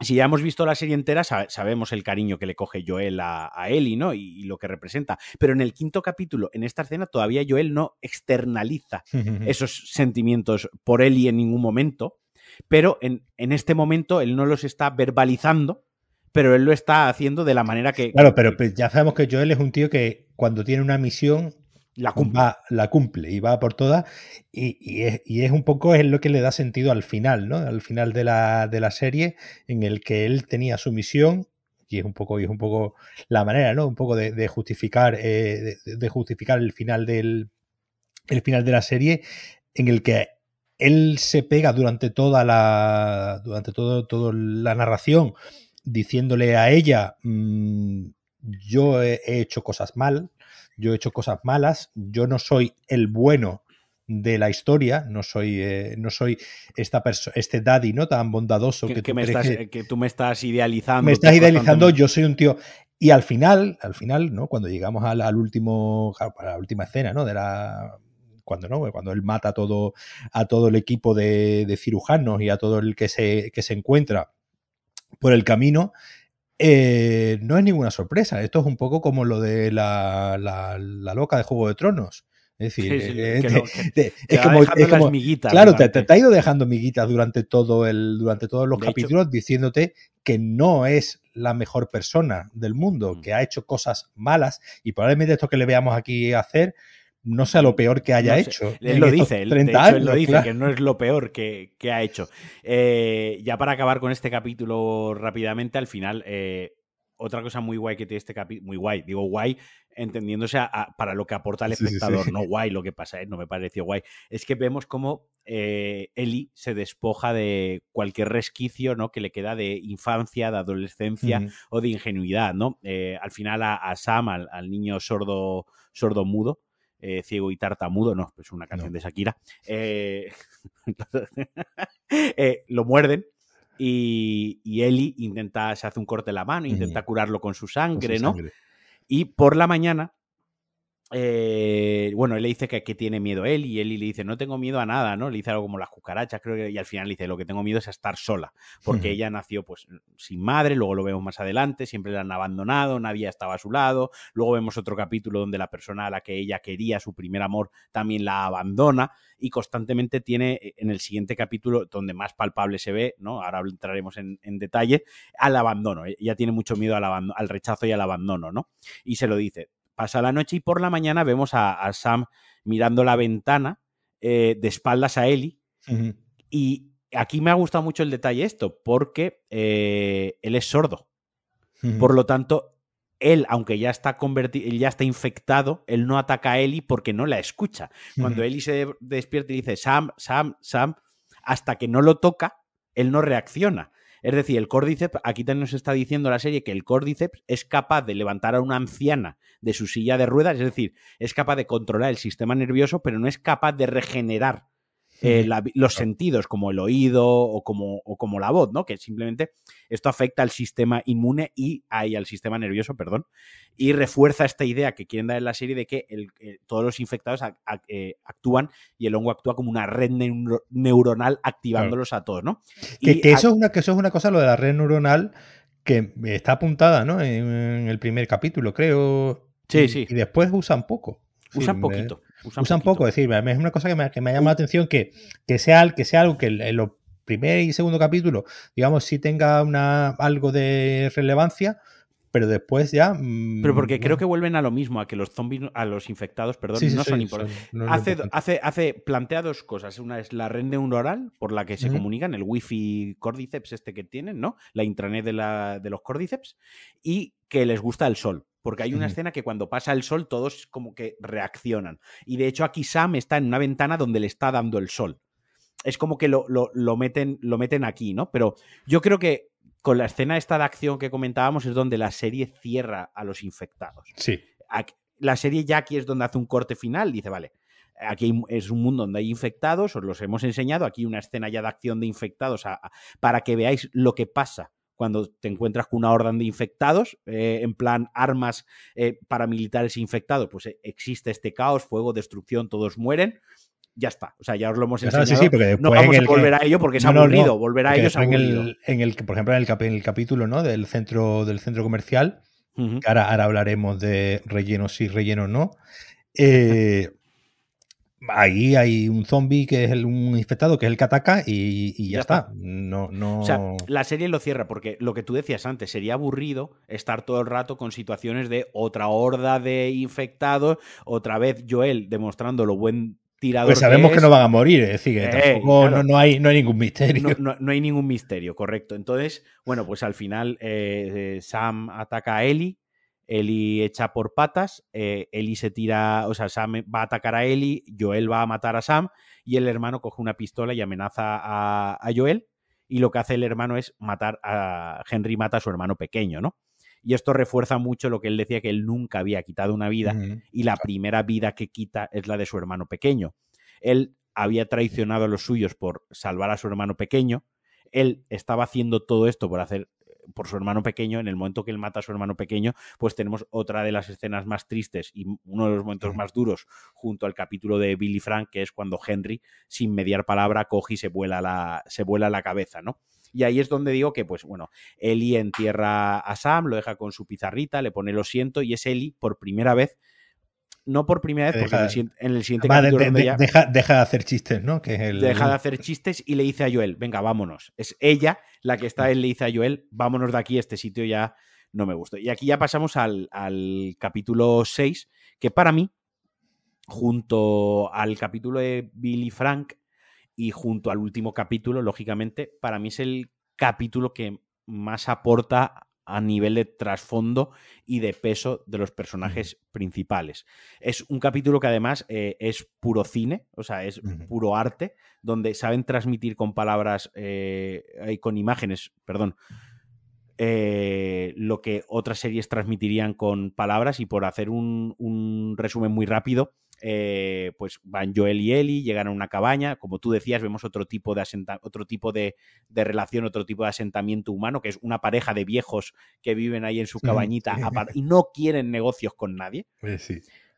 Speaker 1: si ya hemos visto la serie entera, sabemos el cariño que le coge Joel a, Ellie, ¿no? Y, lo que representa. Pero en el quinto capítulo, en esta escena, todavía Joel no externaliza <laughs> esos sentimientos por Ellie en ningún momento. Pero en, este momento él no los está verbalizando, pero él lo está haciendo de la manera que.
Speaker 2: Claro, pero ya sabemos que Joel es un tío que cuando tiene una misión la cumple. la cumple y va por todas. Y, es, un poco es lo que le da sentido al final. Al final de la, de la serie, en el que él tenía su misión. Y es un poco, y es un poco la manera. Un poco de, justificar, eh, de, justificar el final del. El final de la serie. En el que él se pega durante toda la. durante todo, toda la narración. Diciéndole a ella. Mm, yo he hecho cosas mal, yo he hecho cosas malas, yo no soy el bueno de la historia, no soy, eh, no soy esta este daddy no tan bondadoso que,
Speaker 1: tú me estás, que... tú me estás idealizando.
Speaker 2: Me estás idealizando, yo soy un tío. Y al final, al final, ¿no? Cuando llegamos al, al último, a la última escena, ¿no? De la cuando no, cuando él mata a todo, a todo el equipo de, de cirujanos y a todo el que se, que se encuentra por el camino, eh, no es ninguna sorpresa. Esto es un poco como lo de la, la, loca de Juego de Tronos. Es decir, es como, las miguitas, claro, te, te, ha ido dejando miguitas durante todo el, durante todos los capítulos, diciéndote que no es la mejor persona del mundo, mm. que ha hecho cosas malas y probablemente esto que le veamos aquí hacer no sea lo peor que haya hecho.
Speaker 1: Él lo dice, él, lo dice, que no es lo peor que, ha hecho. Eh, ya para acabar con este capítulo rápidamente, al final, eh, otra cosa muy guay que tiene este capítulo, muy guay, digo guay, entendiéndose para lo que aporta el espectador, no guay lo que pasa, ¿eh? no me pareció guay, es que vemos cómo Eli se despoja de cualquier resquicio ¿no? que le queda de infancia, de adolescencia o de ingenuidad, ¿no? al final a, Sam, al, niño sordo, sordo mudo, eh, ciego y tartamudo, no, es una canción de Shakira, eh, <laughs> <laughs> eh, lo muerden y, y, Eli intenta, se hace un corte en la mano, intenta curarlo con su sangre, ¿no? Y por la mañana eh, bueno, él le dice que, tiene miedo él y él le dice, no tengo miedo a nada, ¿no? Le dice algo como las cucarachas, creo que, y al final le dice, lo que tengo miedo es a estar sola, porque ella nació pues sin madre, luego lo vemos más adelante, siempre la han abandonado, nadie estaba a su lado, luego vemos otro capítulo donde la persona a la que ella quería, su primer amor, también la abandona y constantemente tiene eh, en el siguiente capítulo, donde más palpable se ve, ¿no? Ahora entraremos en, detalle, al abandono, ella tiene mucho miedo al, al rechazo y al abandono, ¿no? Y se lo dice, pasa la noche y por la mañana vemos a, Sam mirando la ventana eh, de espaldas a Ellie. Y aquí me ha gustado mucho el detalle esto, porque eh, él es sordo. Por lo tanto, él, aunque ya está convertido, ya está infectado, él no ataca a Ellie porque no la escucha. Cuando Ellie se despierta y dice Sam, Sam, Sam, hasta que no lo toca, él no reacciona. Es decir, el córdiceps, aquí también nos está diciendo la serie que el córdiceps es capaz de levantar a una anciana de su silla de ruedas, es decir, es capaz de controlar el sistema nervioso, pero no es capaz de regenerar eh, los sentidos, como el oído o como, o como, la voz, ¿no? Que simplemente esto afecta al sistema inmune y ahí al sistema nervioso, perdón, y refuerza esta idea que quieren dar en la serie de que eh, todos los infectados eh, actúan y el hongo actúa como una red neuronal activándolos a todos, ¿no?
Speaker 2: Que, eso es una, que eso es una cosa, lo de la red neuronal, que está apuntada, ¿no? En, el primer capítulo, creo.
Speaker 1: Sí, sí.
Speaker 2: Y después usan poco.
Speaker 1: Usan poquito.
Speaker 2: Usan, poco, es decir, es una cosa que me, que me llama la atención que, que, sea, que sea algo que en los primer y segundo capítulo, digamos, sí tenga una, algo de relevancia, pero después ya.
Speaker 1: Mm, pero porque creo que vuelven a lo mismo, a que los zombies, a los infectados, perdón, no son importantes. hace, hace, hace, plantea dos cosas. Una es la red neuronal por la que se comunican, el wifi cordyceps este que tienen, ¿no? La intranet de, la, de los cordyceps, y que les gusta el sol porque hay una escena que cuando pasa el sol todos como que reaccionan. Y de hecho aquí Sam está en una ventana donde le está dando el sol. Es como que lo, lo, meten, lo meten aquí, ¿no? Pero yo creo que con la escena esta de acción que comentábamos es donde la serie cierra a los infectados.
Speaker 2: Sí.
Speaker 1: la serie ya aquí es donde hace un corte final, dice, vale, aquí es un mundo donde hay infectados, os los hemos enseñado, aquí una escena ya de acción de infectados para que veáis lo que pasa cuando te encuentras con una orden de infectados, eh, en plan armas eh, paramilitares infectados, pues eh, existe este caos, fuego, destrucción, todos mueren. Ya está, o sea, ya os lo hemos enseñado. no vamos a volver a ello porque es aburrido, volver a ello es aburrido.
Speaker 2: En el, por ejemplo, en el, en el, capítulo ¿no? del, centro, del centro comercial, ahora, ahora, hablaremos de relleno sí, relleno no, eh, ahí hay un zombie que es el, un infectado, que es el que ataca y, ya, está. No, no...
Speaker 1: O sea, la serie lo cierra porque lo que tú decías antes, sería aburrido estar todo el rato con situaciones de otra horda de infectados, otra vez Joel demostrando lo buen tirador.
Speaker 2: Pues sabemos que, no van a morir, es decir, que no, hay, no hay ningún misterio.
Speaker 1: No, hay ningún misterio, correcto. Entonces, bueno, pues al final eh, eh, Sam ataca a Ellie Eli echa por patas, eh, Eli se tira, o sea, Sam va a atacar a Eli, Joel va a matar a Sam y el hermano coge una pistola y amenaza a, Joel y lo que hace el hermano es matar a Henry mata a su hermano pequeño, ¿no? Y esto refuerza mucho lo que él decía que él nunca había quitado una vida y la primera vida que quita es la de su hermano pequeño. Él había traicionado a los suyos por salvar a su hermano pequeño. Él estaba haciendo todo esto por hacer por su hermano pequeño, en el momento que él mata a su hermano pequeño, pues tenemos otra de las escenas más tristes y uno de los momentos más duros junto al capítulo de Billy Frank, que es cuando Henry, sin mediar palabra, coge y se vuela la, se vuela la cabeza, ¿no? Y ahí es donde digo que, pues bueno, Eli entierra a Sam, lo deja con su pizarrita, le pone lo siento, y es Eli por primera vez no por primera vez, porque en el, siguiente capítulo.
Speaker 2: deja, de hacer chistes, ¿no? Que
Speaker 1: Deja de hacer chistes y le dice a Joel, venga, vámonos. Es ella la que está, él le dice a Joel, vámonos de aquí, este sitio ya no me gusta. Y aquí ya pasamos al, al capítulo 6, que para mí, junto al capítulo de Billy Frank y junto al último capítulo, lógicamente, para mí es el capítulo que más aporta a nivel de trasfondo y de peso de los personajes principales. Es un capítulo que además eh, es puro cine, o sea, es puro arte, donde saben transmitir con palabras eh, y con imágenes, perdón, eh, lo que otras series transmitirían con palabras y por hacer un, un resumen muy rápido, eh, pues van Joel y Eli, llegan a una cabaña, como tú decías, vemos otro tipo de otro tipo de, relación, otro tipo de asentamiento humano, que es una pareja de viejos que viven ahí en su cabañita y no quieren negocios con nadie.
Speaker 2: Eh,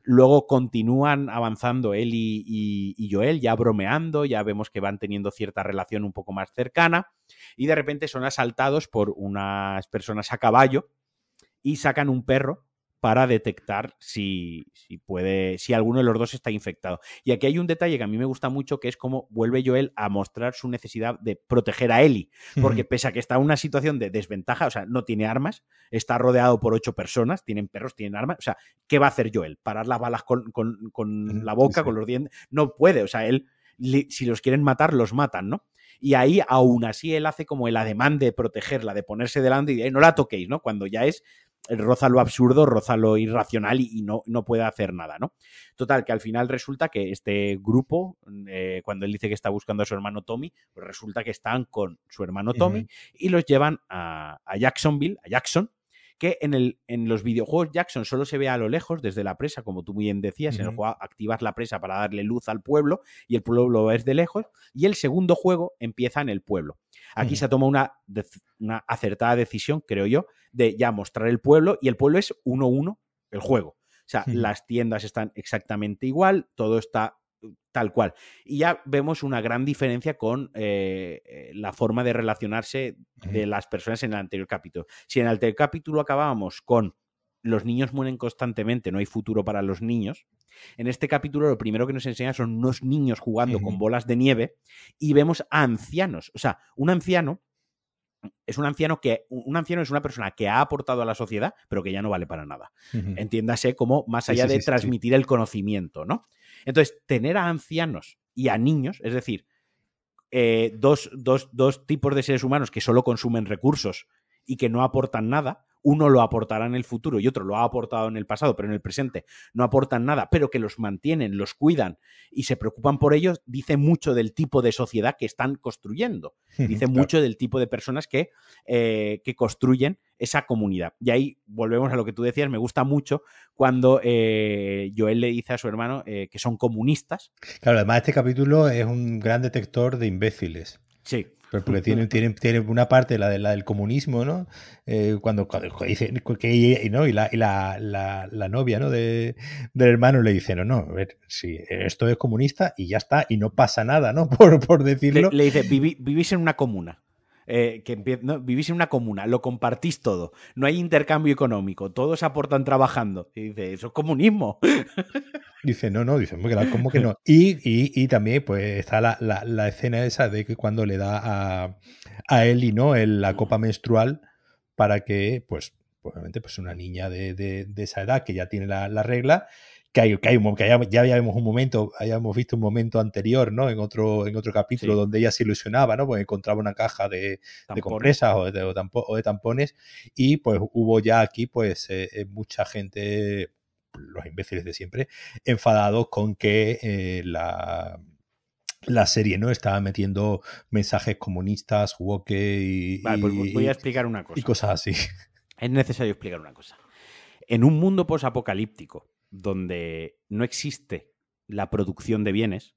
Speaker 1: Luego continúan avanzando Eli y, y, Joel, ya bromeando, ya vemos que van teniendo cierta relación un poco más cercana, y de repente son asaltados por unas personas a caballo y sacan un perro para detectar si, si, puede, si alguno de los dos está infectado. Y aquí hay un detalle que a mí me gusta mucho, que es cómo vuelve Joel a mostrar su necesidad de proteger a Ellie, porque pese a que está en una situación de desventaja, o sea, no tiene armas, está rodeado por ocho personas, tienen perros, tienen armas, o sea, ¿qué va a hacer Joel? ¿Parar las balas con, la boca, con los dientes? No puede, o sea, él, si los quieren matar, los matan, ¿no? Y ahí, aún así, él hace como el ademán de protegerla, de ponerse delante y de, no la toquéis, ¿no? Cuando ya es roza lo absurdo, roza lo irracional y, no, no, puede hacer nada, ¿no? Total, que al final resulta que este grupo, eh, cuando él dice que está buscando a su hermano Tommy, pues resulta que están con su hermano Tommy y los llevan a, a, Jacksonville, a Jackson, que en, el, en los videojuegos Jackson solo se ve a lo lejos desde la presa, como tú muy bien decías, en el juego activas la presa para darle luz al pueblo y el pueblo lo ves de lejos, y el segundo juego empieza en el pueblo. Aquí se toma una, una acertada decisión, creo yo, de ya mostrar el pueblo y el pueblo es 1-1 el juego. O sea, las tiendas están exactamente igual, todo está tal cual. Y ya vemos una gran diferencia con eh, eh, la forma de relacionarse de las personas en el anterior capítulo. Si en el anterior capítulo acabábamos con los niños mueren constantemente, no hay futuro para los niños. En este capítulo lo primero que nos enseña son unos niños jugando con bolas de nieve y vemos a ancianos. O sea, un anciano es un anciano que un anciano es una persona que ha aportado a la sociedad, pero que ya no vale para nada. Entiéndase como más allá de transmitir el conocimiento, ¿no? Entonces, tener a ancianos y a niños, es decir, eh, dos, dos tipos de seres humanos que solo consumen recursos y que no aportan nada, uno lo aportará en el futuro y otro lo ha aportado en el pasado, pero en el presente no aportan nada, pero que los mantienen, los cuidan y se preocupan por ellos, dice mucho del tipo de sociedad que están construyendo. Dice mucho del tipo de personas que, eh, que construyen esa comunidad. Y ahí volvemos a lo que tú decías, me gusta mucho cuando eh, Joel le dice a su hermano eh, que son comunistas.
Speaker 2: Claro, además este capítulo es un gran detector de imbéciles.
Speaker 1: Sí.
Speaker 2: Porque tiene, <laughs> tiene, tiene, una parte, la, de, la del comunismo, ¿no? Eh, cuando, cuando, dice que ella, ¿no? Y, la, y la, la, novia, ¿no? De, del hermano le dice, no, no, a ver, si esto es comunista y ya está, y no pasa nada, ¿no? <laughs> Por, por decirlo.
Speaker 1: Le, dice, vivís en una comuna. Eh, que vivís en una comuna, lo compartís todo, no hay intercambio económico, todos aportan trabajando. Y dice, eso es comunismo. <laughs>
Speaker 2: Dice, no, no, dice, ¿cómo que no? Y, y, también, pues, está la, la, escena esa de que cuando le da a, a Eli, ¿no? El, la copa menstrual para que, pues, obviamente, pues una niña de, de, de esa edad que ya tiene la, la regla, que, hay, que, hay, que ya, habíamos un momento, hayamos visto un momento anterior, ¿no? En otro, en otro capítulo donde ella se ilusionaba, ¿no? Pues encontraba una caja de, de compresas o de, o de, tampones y pues hubo ya aquí pues eh, eh, mucha gente, los imbéciles de siempre, enfadados con que eh, la la serie no estaba metiendo mensajes comunistas, woke y,
Speaker 1: vale, pues voy a explicar una cosa.
Speaker 2: Y cosas así.
Speaker 1: Es necesario explicar una cosa. En un mundo posapocalíptico, donde no existe la producción de bienes,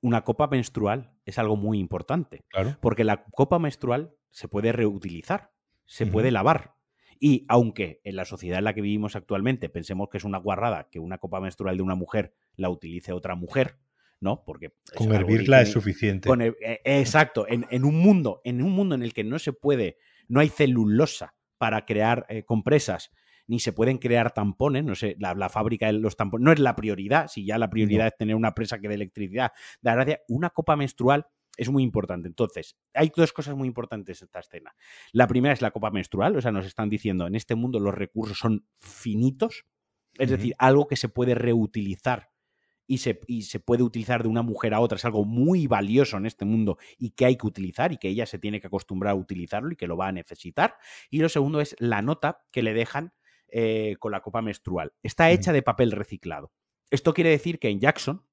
Speaker 1: una copa menstrual es algo muy importante.
Speaker 2: Claro.
Speaker 1: Porque la copa menstrual se puede reutilizar, se puede lavar. Y aunque en la sociedad en la que vivimos actualmente pensemos que es una guarrada que una copa menstrual de una mujer la utilice otra mujer, ¿no? Porque
Speaker 2: con hervirla es suficiente.
Speaker 1: Eh, exacto. En, un mundo, en un mundo en el que no se puede, no hay celulosa para crear eh, compresas, ni se pueden crear tampones, no sé, la, fábrica de los tampones no es la prioridad, si ya la prioridad es tener una presa que dé electricidad, da gracia, una copa menstrual es muy importante. Entonces, hay dos cosas muy importantes en esta escena. La primera es la copa menstrual, o sea, nos están diciendo, en este mundo los recursos son finitos, es decir, algo que se puede reutilizar y se, y se, puede utilizar de una mujer a otra, es algo muy valioso en este mundo y que hay que utilizar y que ella se tiene que acostumbrar a utilizarlo y que lo va a necesitar. Y lo segundo es la nota que le dejan eh, con la copa menstrual. Está hecha de papel reciclado. Esto quiere decir que en Jackson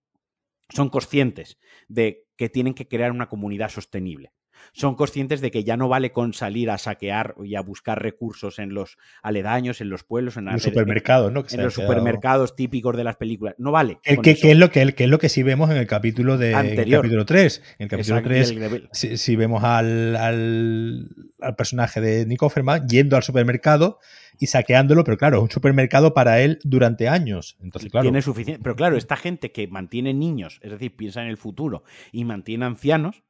Speaker 1: son conscientes de que tienen que crear una comunidad sostenible son conscientes de que ya no vale con salir a saquear y a buscar recursos en los aledaños, en los pueblos, en,
Speaker 2: los supermercados, ¿no?
Speaker 1: en los supermercados típicos de las películas. No vale.
Speaker 2: El que, es lo que, es lo que sí vemos en el capítulo de capítulo 3. En el capítulo 3, si, vemos al, al, personaje de Nick Offerman yendo al supermercado y saqueándolo, pero claro, es un supermercado para él durante años. Entonces, claro.
Speaker 1: Tiene suficiente. Pero claro, esta gente que mantiene niños, es decir, piensa en el futuro y mantiene ancianos,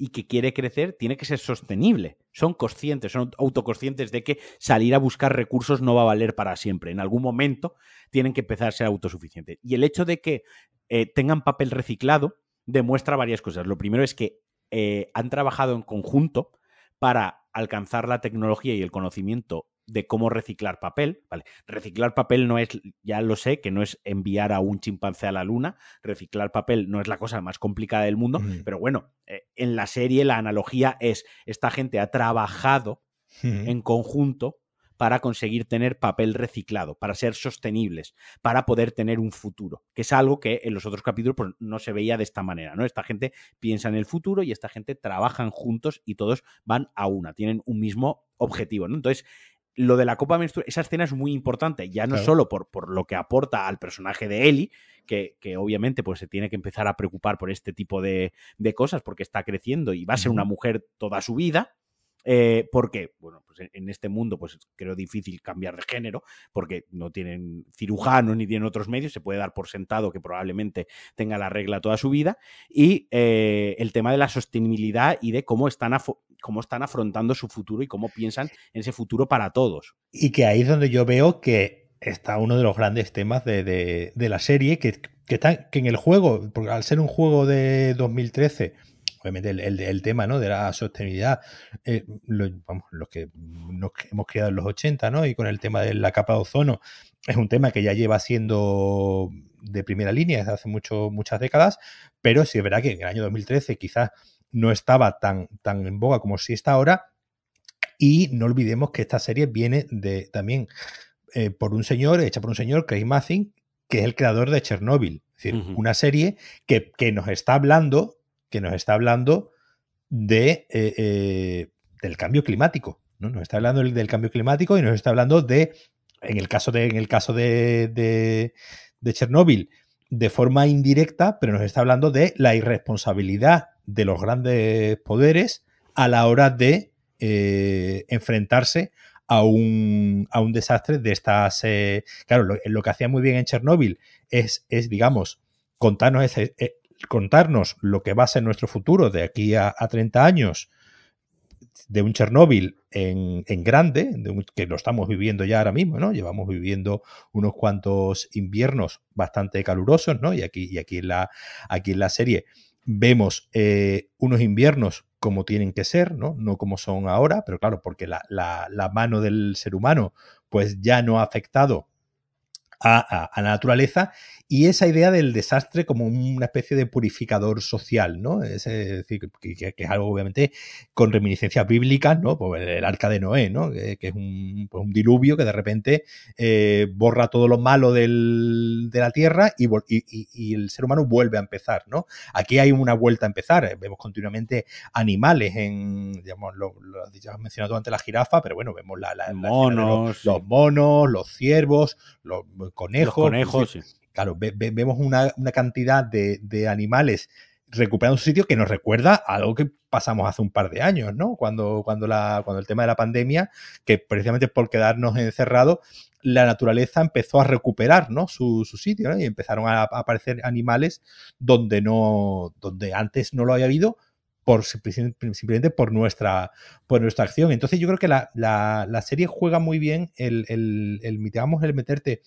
Speaker 1: y que quiere crecer tiene que ser sostenible. Son conscientes, son autoconscientes de que salir a buscar recursos no va a valer para siempre. En algún momento tienen que empezar a ser autosuficientes. Y el hecho de que eh, tengan papel reciclado demuestra varias cosas. Lo primero es que eh, han trabajado en conjunto para alcanzar la tecnología y el conocimiento de cómo reciclar papel. Vale, reciclar papel no es, ya lo sé, que no es enviar a un chimpancé a la luna. Reciclar papel no es la cosa más complicada del mundo, pero bueno, eh, en la serie la analogía es, esta gente ha trabajado en conjunto para conseguir tener papel reciclado, para ser sostenibles, para poder tener un futuro, que es algo que en los otros capítulos pues, no se veía de esta manera, ¿no? Esta gente piensa en el futuro y esta gente trabajan juntos y todos van a una, tienen un mismo objetivo, ¿no? Entonces, lo de la copa menstrual, esa escena es muy importante, ya no solo por, por, lo que aporta al personaje de Ellie, que, que, obviamente pues, se tiene que empezar a preocupar por este tipo de, de cosas porque está creciendo y va a ser una mujer toda su vida, eh, porque, bueno, pues en este mundo, pues creo difícil cambiar de género, porque no tienen cirujanos ni tienen otros medios, se puede dar por sentado que probablemente tenga la regla toda su vida, y eh, el tema de la sostenibilidad y de cómo están, cómo están afrontando su futuro y cómo piensan en ese futuro para todos.
Speaker 2: Y que ahí es donde yo veo que está uno de los grandes temas de, de, la serie, que, que, está, que en el juego, porque al ser un juego de 2013, obviamente el, tema ¿no? de la sostenibilidad, eh, vamos, los que nos hemos criado en los 80, ¿no? Y con el tema de la capa de ozono, es un tema que ya lleva siendo de primera línea desde hace mucho, muchas décadas, pero sí es verdad que en el año 2013 quizás no estaba tan, tan en boga como si está ahora. Y no olvidemos que esta serie viene de también eh, por un señor, hecha por un señor, Craig Mazin, que es el creador de Chernobyl. Es decir, una serie que, que, nos está hablando que nos está hablando de, eh, eh, del cambio climático. ¿no? Nos está hablando del, cambio climático y nos está hablando de, en el caso de, en el caso de, de, Chernóbil, de forma indirecta, pero nos está hablando de la irresponsabilidad de los grandes poderes a la hora de eh, enfrentarse a un, a un, desastre de estas... claro, lo, que hacía muy bien en Chernóbil es, es digamos, contarnos ese, contarnos lo que va a ser nuestro futuro de aquí a, 30 años de un Chernóbil en, grande, que lo estamos viviendo ya ahora mismo, ¿no? Llevamos viviendo unos cuantos inviernos bastante calurosos, ¿no? Y aquí, y aquí, en, la, aquí en la serie vemos eh, unos inviernos como tienen que ser, ¿no? No como son ahora, pero claro, porque la, la mano del ser humano pues ya no ha afectado a, la naturaleza y esa idea del desastre como una especie de purificador social, ¿no? Es, decir, que, es algo obviamente con reminiscencias bíblicas, ¿no? Pues el arca de Noé, ¿no? Que, es pues un, diluvio que de repente eh, borra todo lo malo del, de la tierra y, y, el ser humano vuelve a empezar, ¿no? Aquí hay una vuelta a empezar, vemos continuamente animales en, digamos, lo, has mencionado antes la jirafa, pero bueno, vemos la,
Speaker 1: monos,
Speaker 2: los, monos, los ciervos, los conejos.
Speaker 1: conejos,
Speaker 2: Claro, vemos una, cantidad de, animales recuperando su sitio que nos recuerda a algo que pasamos hace un par de años, ¿no? Cuando, cuando, el tema de la pandemia, que precisamente por quedarnos encerrados, la naturaleza empezó a recuperar ¿no? su, sitio ¿no? y empezaron a, aparecer animales donde no donde antes no lo había habido por simplemente por nuestra por nuestra acción entonces yo creo que la, la, serie juega muy bien el, el, el meterte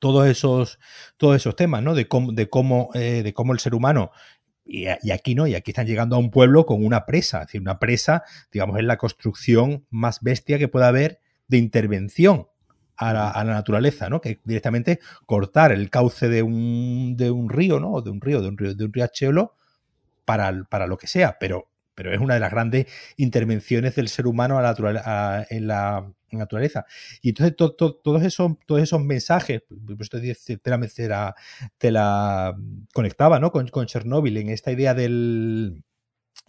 Speaker 2: todos esos, todos esos temas, ¿no? De cómo, de cómo, eh, de cómo el ser humano y, aquí no, y aquí están llegando a un pueblo con una presa, es decir, una presa, digamos, es la construcción más bestia que pueda haber de intervención a la, naturaleza, ¿no? Que directamente cortar el cauce de un, de un río, ¿no? De un río, de un río, de un riachuelo para, para lo que sea, pero, pero es una de las grandes intervenciones del ser humano a la, en la naturaleza. Y entonces todos, esos, todos esos mensajes, pues te la, te la conectaba ¿no? con, con Chernóbil en esta idea del,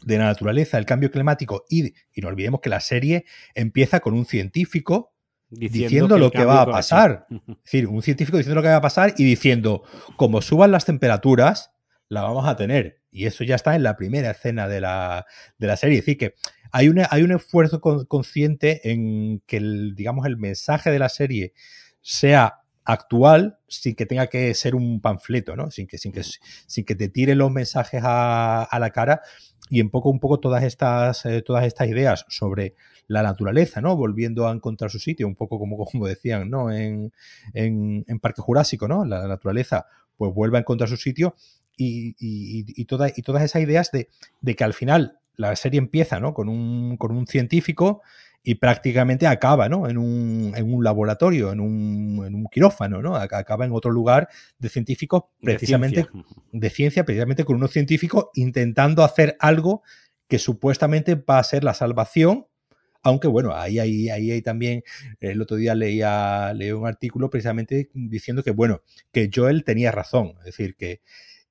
Speaker 2: de la naturaleza, el cambio climático y, y no olvidemos que la serie empieza con un científico diciendo, lo que va a pasar. Es decir, un científico diciendo lo que va a pasar y diciendo, como suban las temperaturas, la vamos a tener. Y eso ya está en la primera escena de la, de la serie. Es decir, que hay, una, hay un esfuerzo consciente en que, el, digamos, el mensaje de la serie sea actual sin que tenga que ser un panfleto, ¿no? Sin que, sin que, sin que te tire los mensajes a, a la cara y en poco un poco todas estas, eh, todas estas ideas sobre la naturaleza, ¿no? Volviendo a encontrar su sitio, un poco como, <laughs> como decían, ¿no? En, en, Parque Jurásico, ¿no? La, naturaleza pues vuelve a encontrar su sitio y, y, y, toda, y todas esas ideas de, de, que al final la serie empieza, ¿no? Con un, con un científico y prácticamente acaba, ¿no? En un, en un laboratorio, en un, en un, quirófano, ¿no? Acaba en otro lugar de científicos, precisamente de ciencia. de ciencia, precisamente con unos científicos intentando hacer algo que supuestamente va a ser la salvación aunque bueno, ahí, ahí, ahí, ahí también, el otro día leía, leía un artículo precisamente diciendo que, bueno, que Joel tenía razón, es decir, que,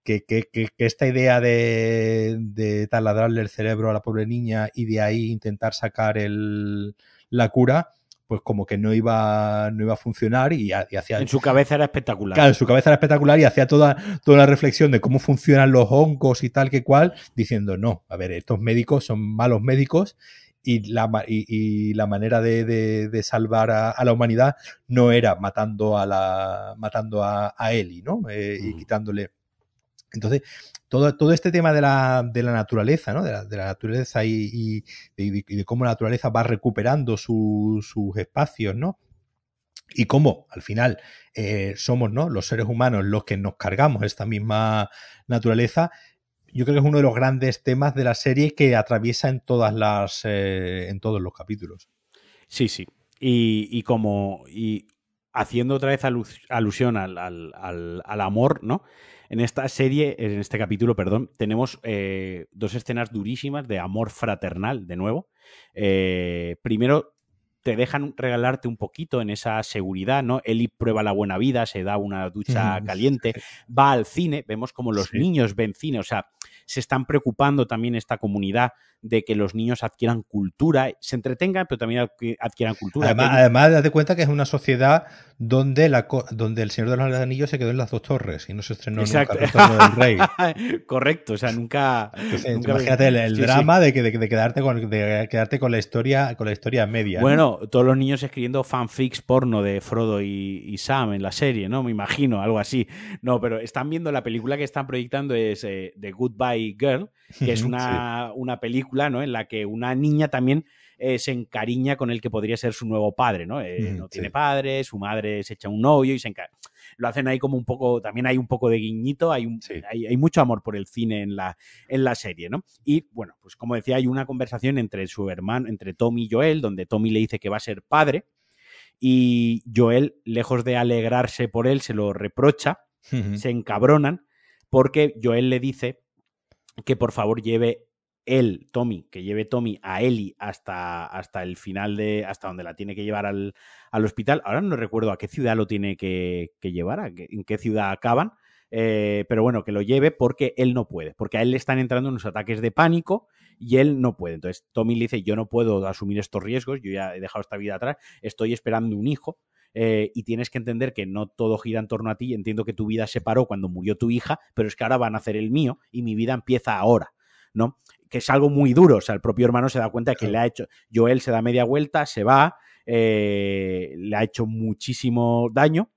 Speaker 2: que, que, que, esta idea de, de, taladrarle el cerebro a la pobre niña y de ahí intentar sacar el, la cura, pues como que no iba, no iba a funcionar y, y hacía...
Speaker 1: En su cabeza era espectacular.
Speaker 2: Claro, en su cabeza era espectacular y hacía toda, toda la reflexión de cómo funcionan los hongos y tal que cual, diciendo, no, a ver, estos médicos son malos médicos y la, y, la manera de, de, salvar a, la humanidad no era matando a la matando a, a Eli, ¿no? Eh, y quitándole. Entonces, todo, todo este tema de la, de la naturaleza, ¿no? De la, de la naturaleza y, y, de cómo la naturaleza va recuperando su, sus espacios, ¿no? Y cómo al final eh, somos ¿no? los seres humanos los que nos cargamos esta misma naturaleza, yo creo que es uno de los grandes temas de la serie que atraviesa en todas las eh, en todos los capítulos.
Speaker 1: Sí, sí. Y, y como y haciendo otra vez alusión al, al, al, amor, ¿no? En esta serie, en este capítulo, perdón, tenemos eh, dos escenas durísimas de amor fraternal, de nuevo. Eh, primero, te dejan regalarte un poquito en esa seguridad, ¿no? Eli prueba la buena vida, se da una ducha caliente, va al cine, vemos como los niños ven cine, o sea, se están preocupando también esta comunidad de que los niños adquieran cultura, se entretengan, pero también adquieran cultura.
Speaker 2: Además, además date cuenta que es una sociedad donde, la, donde el Señor de los Anillos se quedó en las dos torres y no se estrenó Exacto. nunca el del
Speaker 1: Rey. <laughs> Correcto, o sea, nunca...
Speaker 2: imagínate el, drama De, que, de, quedarte con, de quedarte con la historia con la historia media.
Speaker 1: Bueno, todos los niños escribiendo fanfics porno de Frodo y, Sam en la serie, ¿no? Me imagino, algo así. No, pero están viendo la película que están proyectando es eh, The Goodbye Girl, que es una, una película ¿no? en la que una niña también eh, se encariña con el que podría ser su nuevo padre, ¿no? Eh, no tiene padre, su madre se echa un novio y se encarga. Lo hacen ahí como un poco, también hay un poco de guiñito, hay, hay, hay, mucho amor por el cine en la, en la serie, ¿no? Y bueno, pues como decía, hay una conversación entre su hermano, entre Tommy y Joel, donde Tommy le dice que va a ser padre y Joel, lejos de alegrarse por él, se lo reprocha, se encabronan, porque Joel le dice que por favor lleve él, Tommy, que lleve Tommy a Ellie hasta, hasta el final de. hasta donde la tiene que llevar al, al hospital. Ahora no recuerdo a qué ciudad lo tiene que, que llevar, a en qué ciudad acaban. Eh, pero bueno, que lo lleve porque él no puede, porque a él le están entrando unos ataques de pánico y él no puede. Entonces Tommy le dice, yo no puedo asumir estos riesgos, yo ya he dejado esta vida atrás, estoy esperando un hijo eh, y tienes que entender que no todo gira en torno a ti. Entiendo que tu vida se paró cuando murió tu hija, pero es que ahora van a hacer el mío y mi vida empieza ahora, ¿no? Que es algo muy duro. O sea, el propio hermano se da cuenta de que le ha hecho. Joel se da media vuelta, se va, eh, le ha hecho muchísimo daño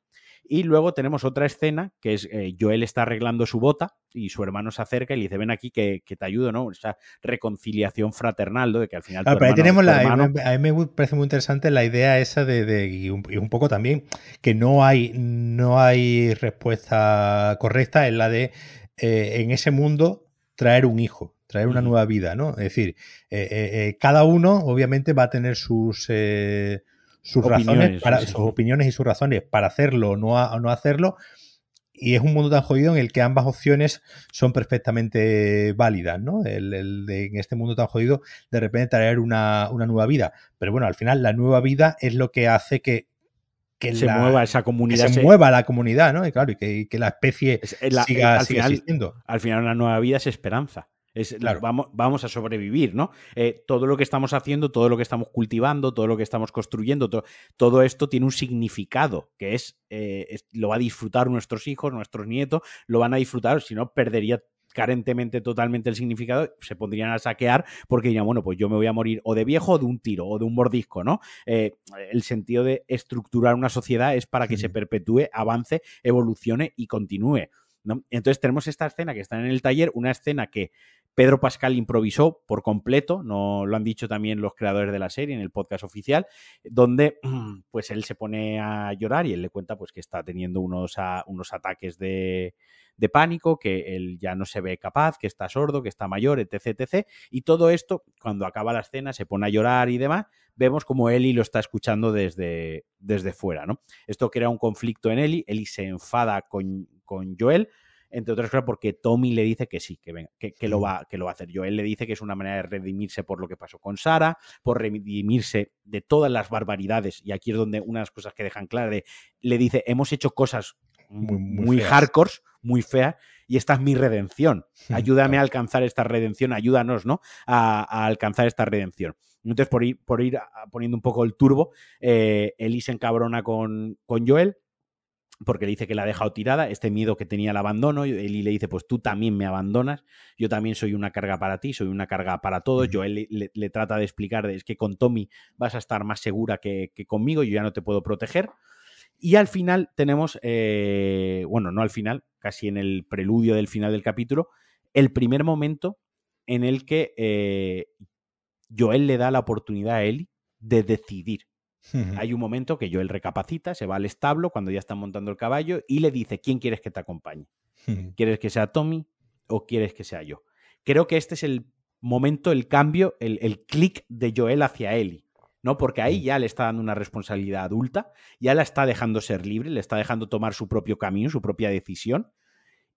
Speaker 1: y luego tenemos otra escena que es eh, Joel está arreglando su bota y su hermano se acerca y le dice, ven aquí que, te ayudo, ¿no? Esa reconciliación fraternal, ¿no? De que al final...
Speaker 2: pero ahí tenemos la... A mí me parece muy interesante la idea esa de... y, un, poco también que no hay, no hay respuesta correcta en la de eh, en ese mundo traer un hijo traer una nueva vida, ¿no? Es decir, eh, cada uno obviamente va a tener sus, sus razones, para, sus opiniones y sus razones para hacerlo o no, no hacerlo. Y es un mundo tan jodido en el que ambas opciones son perfectamente válidas, ¿no? El, de, en este mundo tan jodido, de repente traer una, nueva vida. Pero bueno, al final la nueva vida es lo que hace que,
Speaker 1: que se mueva esa comunidad.
Speaker 2: se, mueva la comunidad, ¿no? Y claro, y que, la especie siga, existiendo.
Speaker 1: Al final, la nueva vida es esperanza. Es, vamos, vamos, a sobrevivir, ¿no? Eh, todo lo que estamos haciendo, todo lo que estamos cultivando, todo lo que estamos construyendo, todo esto tiene un significado, que eh, es, lo va a disfrutar nuestros hijos, nuestros nietos, lo van a disfrutar, si no, perdería carentemente totalmente el significado, se pondrían a saquear porque dirían, bueno, pues yo me voy a morir o de viejo o de un tiro o de un mordisco, ¿no? Eh, el sentido de estructurar una sociedad es para que se perpetúe, avance, evolucione y continúe. Entonces tenemos esta escena que está en el taller, una escena que Pedro Pascal improvisó por completo, no lo han dicho también los creadores de la serie en el podcast oficial, donde <clears throat> pues él se pone a llorar y él le cuenta pues que está teniendo unos, unos ataques de, de pánico, que él ya no se ve capaz, que está sordo, que está mayor, etc, etc. Y todo esto, cuando acaba la escena, se pone a llorar y demás, vemos como Eli lo está escuchando desde, desde fuera, ¿no? Esto crea un conflicto en Eli, Eli se enfada con, con Joel, entre otras cosas porque Tommy le dice que sí, que, venga, que, lo va, que lo va a hacer. Joel le dice que es una manera de redimirse por lo que pasó con Sara, por redimirse de todas las barbaridades, y aquí es donde una de las cosas que dejan claras, le dice, hemos hecho cosas muy, muy, hardcore, muy feas, y esta es mi redención. <laughs> Ayúdame a alcanzar esta redención, ayúdanos, ¿no? A, alcanzar esta redención. Entonces, por ir, por ir poniendo un poco el turbo, eh, Ellie se encabrona con, con Joel, porque le dice que la ha dejado tirada, este miedo que tenía el abandono, y le dice, pues tú también me abandonas, yo también soy una carga para ti, soy una carga para todos, yo él le, trata de explicar, es que con Tommy vas a estar más segura que, conmigo, yo ya no te puedo proteger. Y al final tenemos, eh, bueno, no al final, casi en el preludio del final del capítulo, el primer momento en el que eh, Joel le da la oportunidad a Ellie de decidir hay un momento que Joel recapacita, se va al establo cuando ya están montando el caballo y le dice, ¿quién quieres que te acompañe? ¿Quieres que sea Tommy o quieres que sea yo? Creo que este es el momento, el cambio, el, el clic de Joel hacia Ellie. ¿No? Porque ahí ya le está dando una responsabilidad adulta, ya la está dejando ser libre, le está dejando tomar su propio camino, su propia decisión,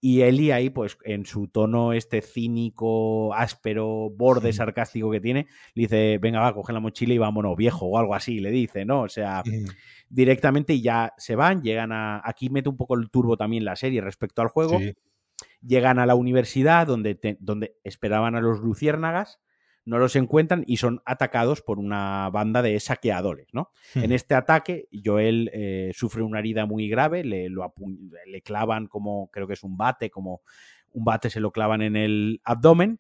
Speaker 1: y Eli ahí, pues en su tono este cínico, áspero, borde sarcástico que tiene, le dice, venga, va, coge la mochila y vámonos, viejo, o algo así, le dice, ¿no? O sea, directamente ya se van, llegan a... Aquí mete un poco el turbo también la serie respecto al juego. Llegan a la universidad donde, donde esperaban a los luciérnagas no los encuentran y son atacados por una banda de saqueadores, ¿no? En hmm. este ataque, Joel eh, sufre una herida muy grave, le, lo le clavan como, creo que es un bate, como un bate se lo clavan en el abdomen.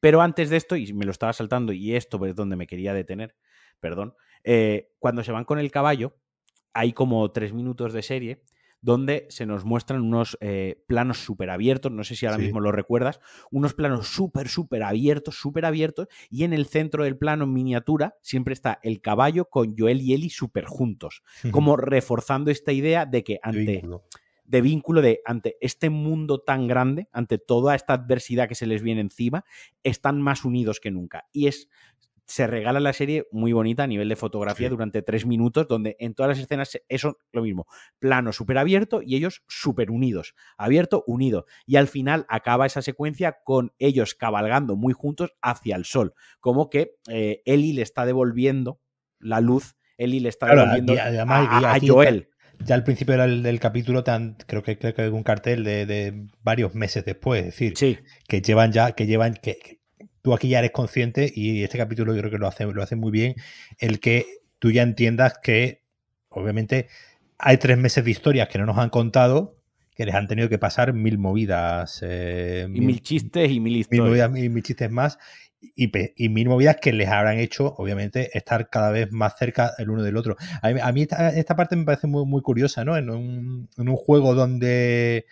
Speaker 1: Pero antes de esto, y me lo estaba saltando, y esto es donde me quería detener, perdón, eh, cuando se van con el caballo, hay como tres minutos de serie donde se nos muestran unos eh, planos súper abiertos, no sé si ahora mismo lo recuerdas, unos planos súper, súper abiertos, súper abiertos, y en el centro del plano en miniatura siempre está el caballo con Joel y Eli súper juntos, como reforzando esta idea de que ante... De vínculo. de ante este mundo tan grande, ante toda esta adversidad que se les viene encima, están más unidos que nunca. Y es se regala la serie muy bonita a nivel de fotografía durante tres minutos, donde en todas las escenas eso lo mismo, plano súper abierto y ellos súper unidos, abierto, unido. Y al final acaba esa secuencia con ellos cabalgando muy juntos hacia el sol, como que eh, Eli le está devolviendo la luz, Eli le está devolviendo a, Joel.
Speaker 2: Ya al principio del, capítulo creo que creo que hay un cartel de, varios meses después, es decir, que llevan ya, que llevan, que tú aquí ya eres consciente y este capítulo yo creo que lo hace, lo hace muy bien, el que tú ya entiendas que obviamente hay tres meses de historias que no nos han contado, que les han tenido que pasar mil movidas. Eh,
Speaker 1: y mil, chistes y mil historias.
Speaker 2: Mil movidas y mil chistes más. Y, mil movidas que les habrán hecho, obviamente, estar cada vez más cerca el uno del otro. A mí, esta, parte me parece muy, muy curiosa, ¿no? En un, en un juego donde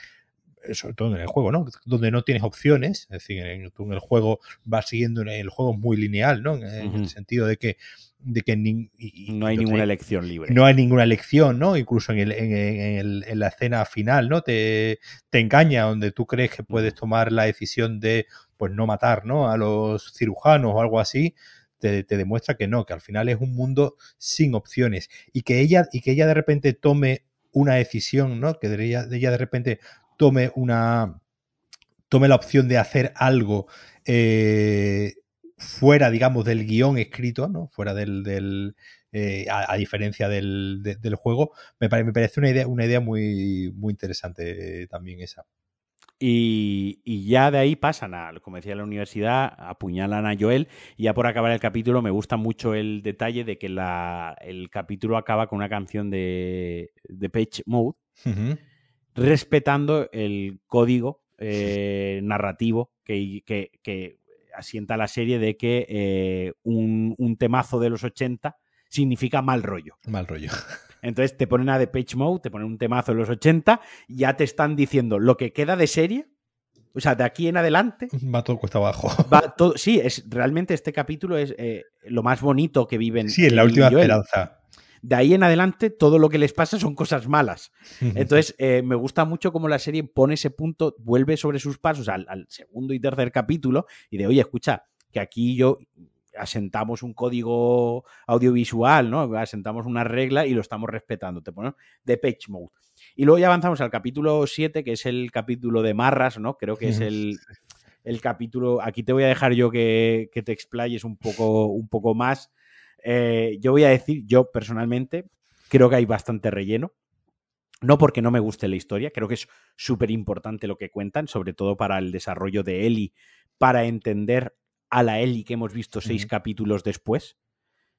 Speaker 2: sobre todo en el juego, ¿no? Donde no tienes opciones, es decir, en, el juego vas siguiendo, el juego es muy lineal, ¿no? En, el sentido de que, de que
Speaker 1: no hay ninguna elección libre.
Speaker 2: No hay ninguna elección, ¿no? Incluso en, el, en, la escena final, ¿no? Te, te, engaña donde tú crees que puedes tomar la decisión de, pues, no matar, ¿no? A los cirujanos o algo así. Te, te, demuestra que no, que al final es un mundo sin opciones y que ella y que ella de repente tome una decisión, ¿no? Que de ella, de ella de repente tome una. tome la opción de hacer algo eh, fuera, digamos, del guion escrito, ¿no? Fuera del. Eh, a, diferencia del, juego, me, me, parece una idea, una idea muy, muy interesante también esa.
Speaker 1: Y, ya de ahí pasan a, como decía la universidad, apuñalan a Joel. Y ya por acabar el capítulo, me gusta mucho el detalle de que el capítulo acaba con una canción de, de Page Mode respetando el código eh, narrativo que, que, asienta la serie de que eh, un, temazo de los 80 significa mal rollo.
Speaker 2: Mal rollo. <laughs>
Speaker 1: Entonces te ponen a The Page Mode, te ponen un temazo de los 80, y ya te están diciendo lo que queda de serie. O sea, de aquí en adelante.
Speaker 2: Va todo cuesta abajo.
Speaker 1: Va <laughs> todo, sí, es, realmente este capítulo es eh, lo más bonito que viven.
Speaker 2: Sí, es la última esperanza
Speaker 1: de ahí en adelante todo lo que les pasa son cosas malas. Entonces, eh, me gusta mucho cómo la serie pone ese punto, vuelve sobre sus pasos al, segundo y tercer capítulo y de, oye, escucha, que aquí yo asentamos un código audiovisual, ¿no? Asentamos una regla y lo estamos respetando. Te ponen de page mode. Y luego ya avanzamos al capítulo 7, que es el capítulo de Marras, ¿no? Creo que es el, capítulo. Aquí te voy a dejar yo que, que te explayes un poco, un poco más eh, yo voy a decir, yo personalmente creo que hay bastante relleno. No porque no me guste la historia, creo que es súper importante lo que cuentan, sobre todo para el desarrollo de Ellie, para entender a la Ellie que hemos visto seis capítulos después,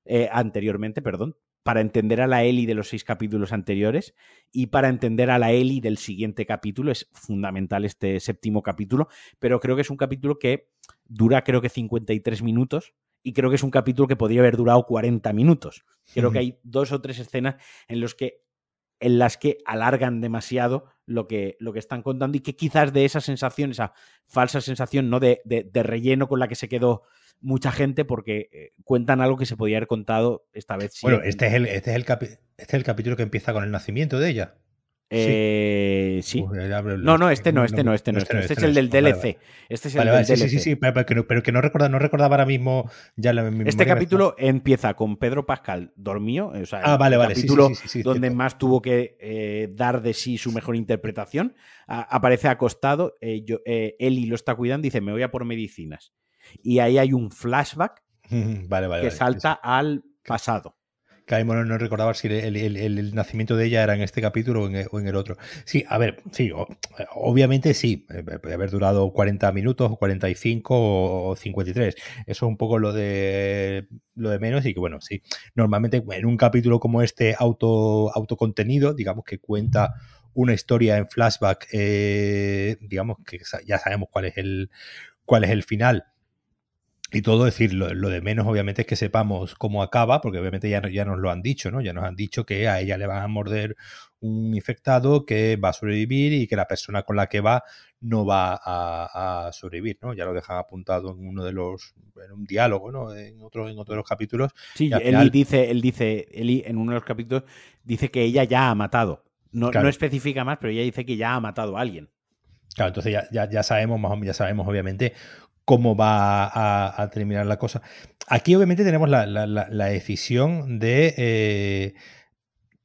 Speaker 1: eh, anteriormente, perdón, para entender a la Ellie de los seis capítulos anteriores y para entender a la Ellie del siguiente capítulo. Es fundamental este séptimo capítulo, pero creo que es un capítulo que dura creo que 53 minutos y creo que es un capítulo que podría haber durado 40 minutos. Creo que hay dos o tres escenas en, los que, en las que alargan demasiado lo que, lo que están contando y que quizás de esa sensación, esa falsa sensación ¿no? de, de, relleno con la que se quedó mucha gente porque eh, cuentan algo que se podía haber contado esta vez.
Speaker 2: Bueno, este es, el, este, es el este es el capítulo que empieza con el nacimiento de ella.
Speaker 1: Eh, sí. no, no, este no, este no, este no. Este, este, es el del DLC. Este es el del DLC.
Speaker 2: Sí, sí, sí, pero que no, pero que no recordaba, no recordaba ahora mismo ya la
Speaker 1: Este capítulo empieza con Pedro Pascal dormido, o sea,
Speaker 2: ah, vale,
Speaker 1: el capítulo donde más tuvo que eh, dar de sí su mejor interpretación. aparece acostado, eh, yo, eh, Eli lo está cuidando dice, me voy a por medicinas. Y ahí hay un flashback <laughs> que salta al pasado
Speaker 2: no, recordaba si el, nacimiento de ella era en este capítulo o en, el otro. Sí, a ver, sí, obviamente sí, eh, puede haber durado 40 minutos o 45 o 53. Eso es un poco lo de lo de menos y que bueno, sí, normalmente en un capítulo como este auto autocontenido, digamos que cuenta una historia en flashback, eh, digamos que ya sabemos cuál es el cuál es el final y todo, decir, lo, de menos obviamente es que sepamos cómo acaba, porque obviamente ya, ya nos lo han dicho, ¿no? Ya nos han dicho que a ella le van a morder un infectado, que va a sobrevivir y que la persona con la que va no va a, sobrevivir, ¿no? Ya lo dejan apuntado en uno de los, en un diálogo, ¿no? En otro, en otro de los capítulos.
Speaker 1: Sí, él dice, él dice, Eli en uno de los capítulos dice que ella ya ha matado. No, no especifica más, pero ella dice que ya ha matado a alguien.
Speaker 2: Claro, entonces ya, ya, ya sabemos, más o menos, ya sabemos obviamente cómo va a, terminar la cosa. Aquí obviamente tenemos la, decisión de, eh,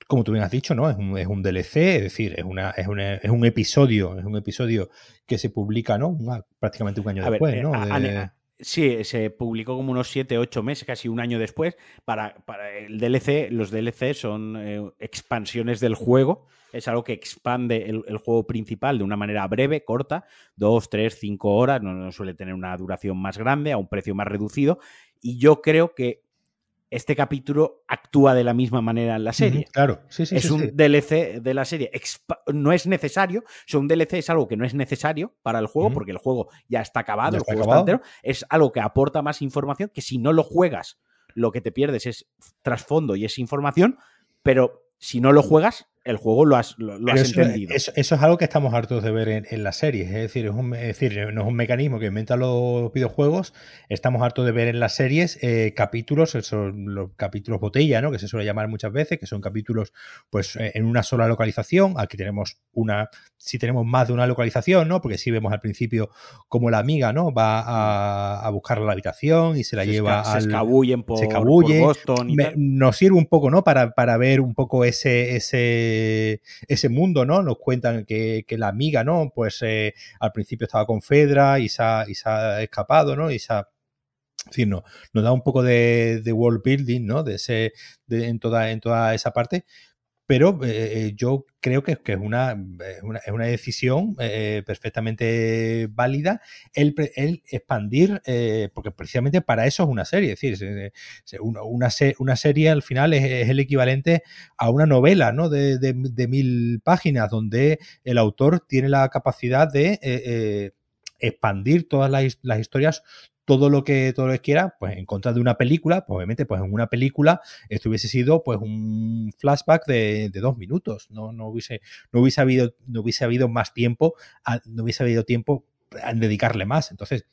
Speaker 2: como tú bien has dicho, ¿no? Es un, es un DLC, es decir, es, una, es, es, un episodio, es un episodio que se publica, ¿no? prácticamente un año después, ¿no?
Speaker 1: Eh, sí, se publicó como unos 7, 8 meses, casi un año después. Para, para el DLC, los DLC son eh, expansiones del juego es algo que expande el, juego principal de una manera breve, corta, dos, tres, cinco horas, no, suele tener una duración más grande, a un precio más reducido. Y yo creo que este capítulo actúa de la misma manera en la serie.
Speaker 2: claro, sí, sí.
Speaker 1: Es un DLC de la serie. No es necesario. O sea, un DLC es algo que no es necesario para el juego, porque el juego ya está acabado, el juego está entero. Es algo que aporta más información, que si no lo juegas, lo que te pierdes es trasfondo y es información, pero si no lo juegas, el juego lo has, lo, has entendido.
Speaker 2: Eso, es algo que estamos hartos de ver en, las series. Es decir, es, un, decir, no es un mecanismo que inventan los videojuegos. Estamos hartos de ver en las series eh, capítulos, son los capítulos botella, ¿no? Que se suele llamar muchas veces, que son capítulos, pues, eh, en una sola localización. Aquí tenemos una, si tenemos más de una localización, ¿no? Porque si vemos al principio como la amiga, ¿no? Va a, buscar la habitación y se la lleva
Speaker 1: a. Se escabullen por, se Boston
Speaker 2: Nos sirve un poco, ¿no? Para, para ver un poco ese, ese ese mundo, ¿no? Nos cuentan que, la amiga, ¿no? Pues eh, al principio estaba con Fedra y se ha, escapado, ¿no? Y se ha no, nos da un poco de, world building, ¿no? De ese, en, toda, en toda esa parte, pero eh, yo creo que, es una, es una, decisión eh, perfectamente válida el, expandir, eh, porque precisamente para eso es una serie, es decir, una, una, serie al final es, el equivalente a una novela ¿no? de, de, mil páginas, donde el autor tiene la capacidad de expandir todas las, las, historias todo lo que todo lo que quiera, pues en contra de una película, pues obviamente, pues en una película esto hubiese sido pues un flashback de, dos minutos, no, no hubiese, no hubiese habido, no hubiese habido más tiempo, no hubiese habido tiempo a dedicarle más. Entonces,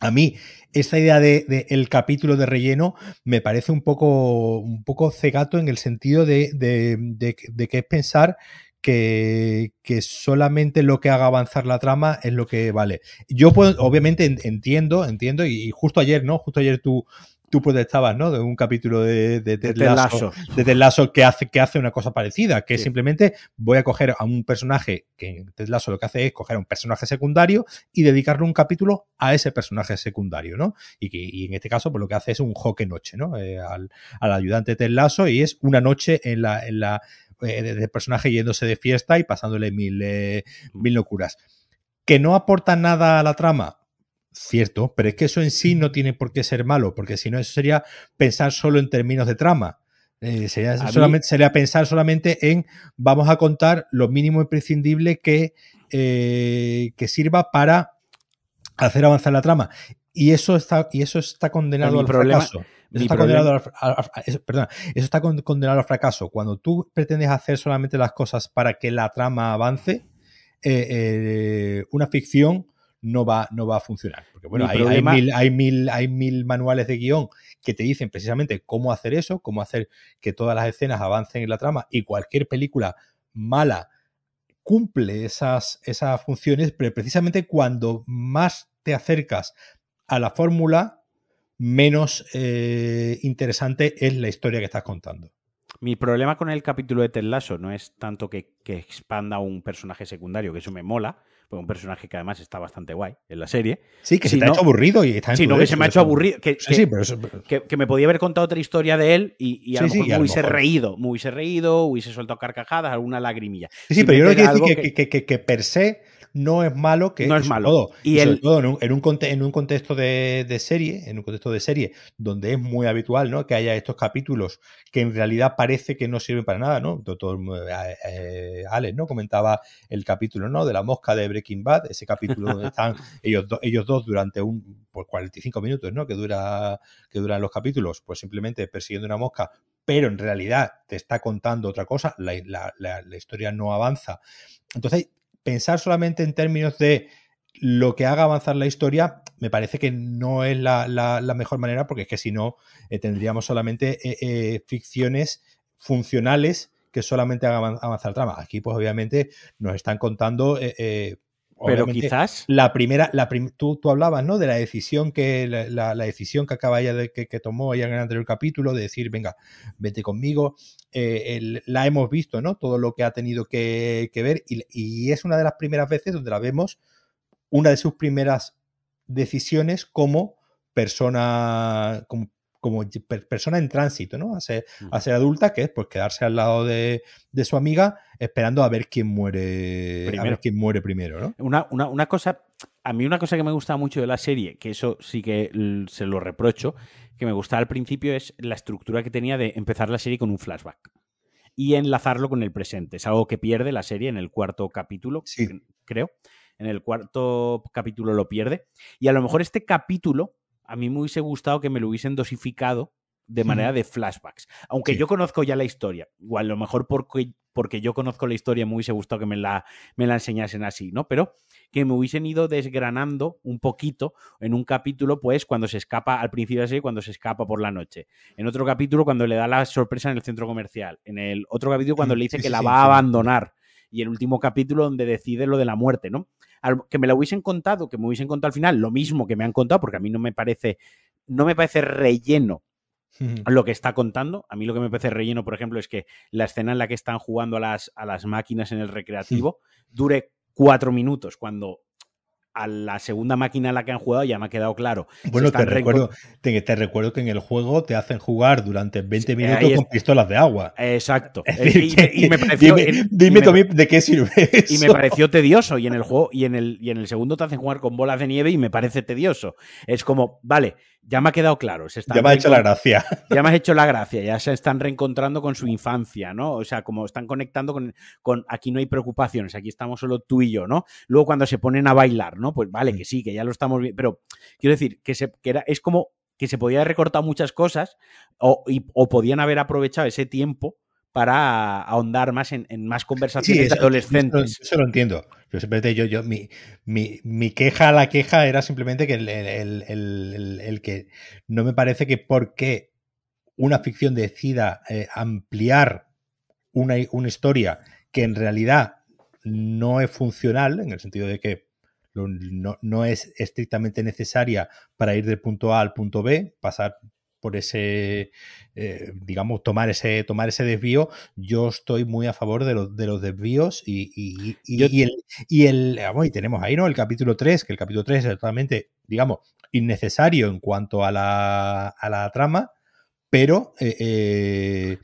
Speaker 2: a mí, esta idea de, capítulo de relleno me parece un poco, un poco cegato en el sentido de, de que es pensar que, solamente lo que haga avanzar la trama es lo que vale. Yo puedo, obviamente entiendo, entiendo, y justo ayer, ¿no? Justo ayer tú, tú protestabas, ¿no? De un capítulo de, de, de, de Lasso, que hace, que hace una cosa parecida, que simplemente voy a coger a un personaje, que Ted Lasso lo que hace es coger a un personaje secundario y dedicarle un capítulo a ese personaje secundario, ¿no? Y, que, y en este caso, pues lo que hace es un joque noche, ¿no? Eh, al, al, ayudante Ted Lasso y es una noche en la, en la eh, de personaje yéndose de fiesta y pasándole mil, eh, mil locuras. ¿Que no aporta nada a la trama? Cierto, pero es que eso en sí no tiene por qué ser malo, porque si no, eso sería pensar solo en términos de trama. Eh, sería, solamente, sería pensar solamente en vamos a contar lo mínimo imprescindible que, que sirva para hacer avanzar la trama. Y eso está, y eso está condenado al fracaso. Eso está, condenado al, eso, eso está condenado al fracaso. Cuando tú pretendes hacer solamente las cosas para que la trama avance, eh, eh, una ficción no va, no va a funcionar. Porque bueno, hay, mil, hay, mil, hay mil manuales de guion que te dicen precisamente cómo hacer eso, cómo hacer que todas las escenas avancen en la trama y cualquier película mala cumple esas, esas funciones, pero precisamente cuando más te acercas a la fórmula, menos eh, interesante es la historia que estás contando.
Speaker 1: Mi problema con el capítulo de Ted Lasso no es tanto que, expanda un personaje secundario, que eso me mola, porque un personaje que además está bastante guay en la serie.
Speaker 2: Sí, que se te ha hecho aburrido y está en
Speaker 1: no, que se me ha hecho aburrido. Que, que, me podía haber contado otra historia de él y, a lo mejor me hubiese reído, me hubiese reído, hubiese soltado carcajadas, alguna lagrimilla.
Speaker 2: Sí, sí, pero yo creo que decir que, que, per se no es malo que
Speaker 1: no es malo. todo,
Speaker 2: y, el... todo en, un, en, un, en un, contexto de, de, serie en un contexto de serie donde es muy habitual ¿no? que haya estos capítulos que en realidad parece que no sirven para nada no todo, eh, eh, Alex no comentaba el capítulo no de la mosca de Breaking Bad ese capítulo donde <laughs> están ellos, ellos dos durante un por 45 minutos no que dura que duran los capítulos pues simplemente persiguiendo una mosca pero en realidad te está contando otra cosa, la, la, la, historia no avanza. Entonces, pensar solamente en términos de lo que haga avanzar la historia me parece que no es la, mejor manera porque es que si no eh, tendríamos solamente eh, eh, ficciones funcionales que solamente hagan avanzar trama. Aquí pues obviamente nos están contando
Speaker 1: pero quizás.
Speaker 2: La primera, la tú, tú, hablabas, ¿no? De la decisión que, la, decisión que acaba ya de que, tomó ella en el anterior capítulo, de decir, venga, vete conmigo. Eh, la hemos visto, ¿no? Todo lo que ha tenido que, ver. Y, es una de las primeras veces donde la vemos, una de sus primeras decisiones como persona, como como persona en tránsito, ¿no? A ser, a ser adulta, que es pues quedarse al lado de, su amiga esperando a ver quién muere primero. A ver quién muere primero, ¿no?
Speaker 1: Una, una, una cosa a mí una cosa que me gusta mucho de la serie, que eso sí que se lo reprocho, que me gustaba al principio es la estructura que tenía de empezar la serie con un flashback y enlazarlo con el presente. Es algo que pierde la serie en el cuarto capítulo, creo. En el cuarto capítulo lo pierde. Y a lo mejor este capítulo, a mí me hubiese gustado que me lo hubiesen dosificado de manera de flashbacks. Aunque yo conozco ya la historia, igual a lo mejor porque, porque yo conozco la historia me hubiese gustado que me la, me la enseñasen así, ¿no? Pero que me hubiesen ido desgranando un poquito en un capítulo, pues cuando se escapa al principio de la serie, cuando se escapa por la noche. En otro capítulo, cuando le da la sorpresa en el centro comercial. En el otro capítulo, cuando le dice que la va a abandonar. Y el último capítulo donde decide lo de la muerte, ¿no? Que me la hubiesen contado, que me hubiesen contado al final, lo mismo que me han contado, porque a mí no me parece, no me parece relleno lo que está contando. A mí lo que me parece relleno, por ejemplo, es que la escena en la que están jugando a las, a las máquinas en el recreativo dure cuatro minutos, cuando a la segunda máquina en la que han jugado ya me ha quedado claro.
Speaker 2: Bueno, te recuerdo, te, recuerdo que en el juego te hacen jugar durante 20 minutos con pistolas de agua.
Speaker 1: Exacto.
Speaker 2: y, me pareció, dime, de qué sirve <laughs>
Speaker 1: Y me pareció tedioso. Y en el juego, y en el, y en el segundo te hacen jugar con bolas de nieve y me parece tedioso. Es como, vale, ya me ha quedado claro.
Speaker 2: ya me ha hecho la gracia. <laughs>
Speaker 1: Ya me has hecho la gracia, ya se están reencontrando con su infancia, ¿no? O sea, como están conectando con, con, aquí no hay preocupaciones, aquí estamos solo tú y yo, ¿no? Luego cuando se ponen a bailar, ¿no? Pues vale, que sí, que ya lo estamos viendo, pero quiero decir que, se, que era, es como que se podía haber recortado muchas cosas o, o podían haber aprovechado ese tiempo para ahondar más en, más conversaciones adolescentes.
Speaker 2: Eso, lo entiendo. Yo simplemente yo, yo, mi, mi, mi queja la queja era simplemente que el, el, el, que no me parece que porque una ficción decida eh, ampliar una, una historia que en realidad no es funcional, en el sentido de que no, no, es estrictamente necesaria para ir del punto A al punto B, pasar por ese, eh, digamos, tomar ese, tomar ese desvío, yo estoy muy a favor de, los, de los desvíos y, y, y, el, y el, y tenemos ahí, ¿no? El capítulo 3, que el capítulo 3 es totalmente, digamos, innecesario en cuanto a la, a la trama, pero, eh, eh,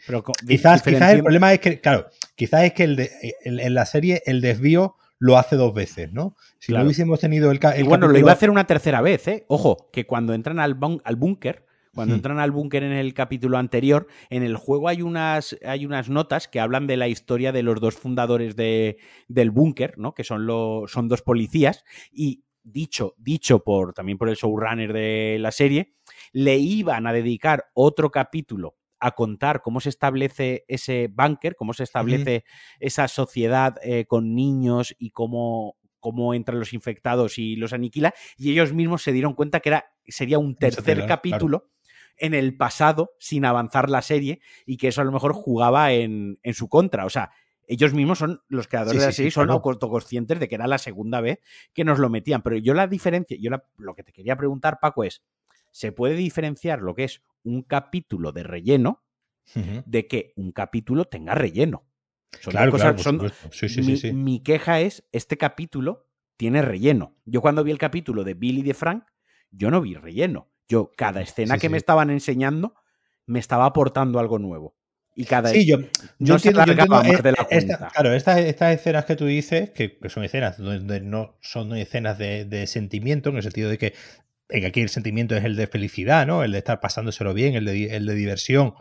Speaker 2: quizás, quizás el problema es que, claro, quizás es que el en la serie el desvío lo hace dos veces, ¿no? Si no hubiésemos tenido el,
Speaker 1: el bueno, lo iba a hacer una tercera vez, ¿eh? Ojo, que cuando entran al, al búnker, cuando hmm. entran al búnker en el capítulo anterior, en el juego hay unas, hay unas notas que hablan de la historia de los dos fundadores de, del búnker, ¿no? Que son, los, son dos policías. Y dicho, dicho por, también por el showrunner de la serie, le iban a dedicar otro capítulo a contar cómo se establece ese búnker, cómo se establece esa sociedad eh, con niños y cómo, cómo entran los infectados y los aniquila, y ellos mismos se dieron cuenta que era, sería un tercer capítulo en el pasado sin avanzar la serie y que eso a lo mejor jugaba en, su contra. O sea, ellos mismos son los creadores de la serie, son autoconscientes de que era la segunda vez que nos lo metían. Pero yo la diferencia, yo lo que te quería preguntar, Paco, es: ¿se puede diferenciar lo que es un capítulo de relleno de que un capítulo tenga relleno?
Speaker 2: claro, claro,
Speaker 1: mi, mi queja es: este capítulo tiene relleno. Yo cuando vi el capítulo de Billy de Frank, yo no vi relleno. Yo, cada escena que me estaban enseñando, me estaba aportando algo nuevo. Y cada
Speaker 2: sí, yo, yo entiendo, más de la cuenta. claro, estas, estas, escenas que tú dices, que, son escenas donde no son escenas de, sentimiento, en el sentido de que aquí el sentimiento es el de felicidad, ¿no? El de estar pasándoselo bien, el de, el de diversión,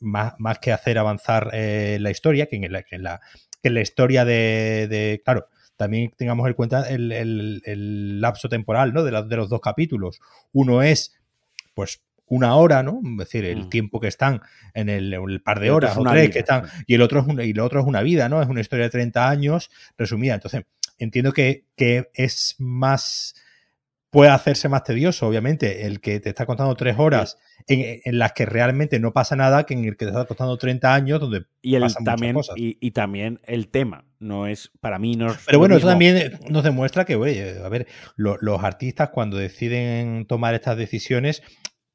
Speaker 2: más, más que hacer avanzar eh, la historia, que en la, en la, en la historia de, de, claro, también tengamos en cuenta el, lapso temporal ¿no? de, de, los dos capítulos. Uno es, pues, una hora, ¿no? Es decir, el mm. tiempo que están en el, par de horas o tres que están. Y el otro es una, y el otro es una vida, ¿no? Es una historia de 30 años resumida. Entonces, entiendo que, que es más puede hacerse más tedioso, obviamente, el que te está contando tres horas en, las que realmente no pasa nada que en el que te está contando 30 años donde
Speaker 1: y el, también, cosas. Y, también el tema, no es, para mí no
Speaker 2: Pero bueno, eso también nos demuestra que, oye, a ver, los artistas cuando deciden tomar estas decisiones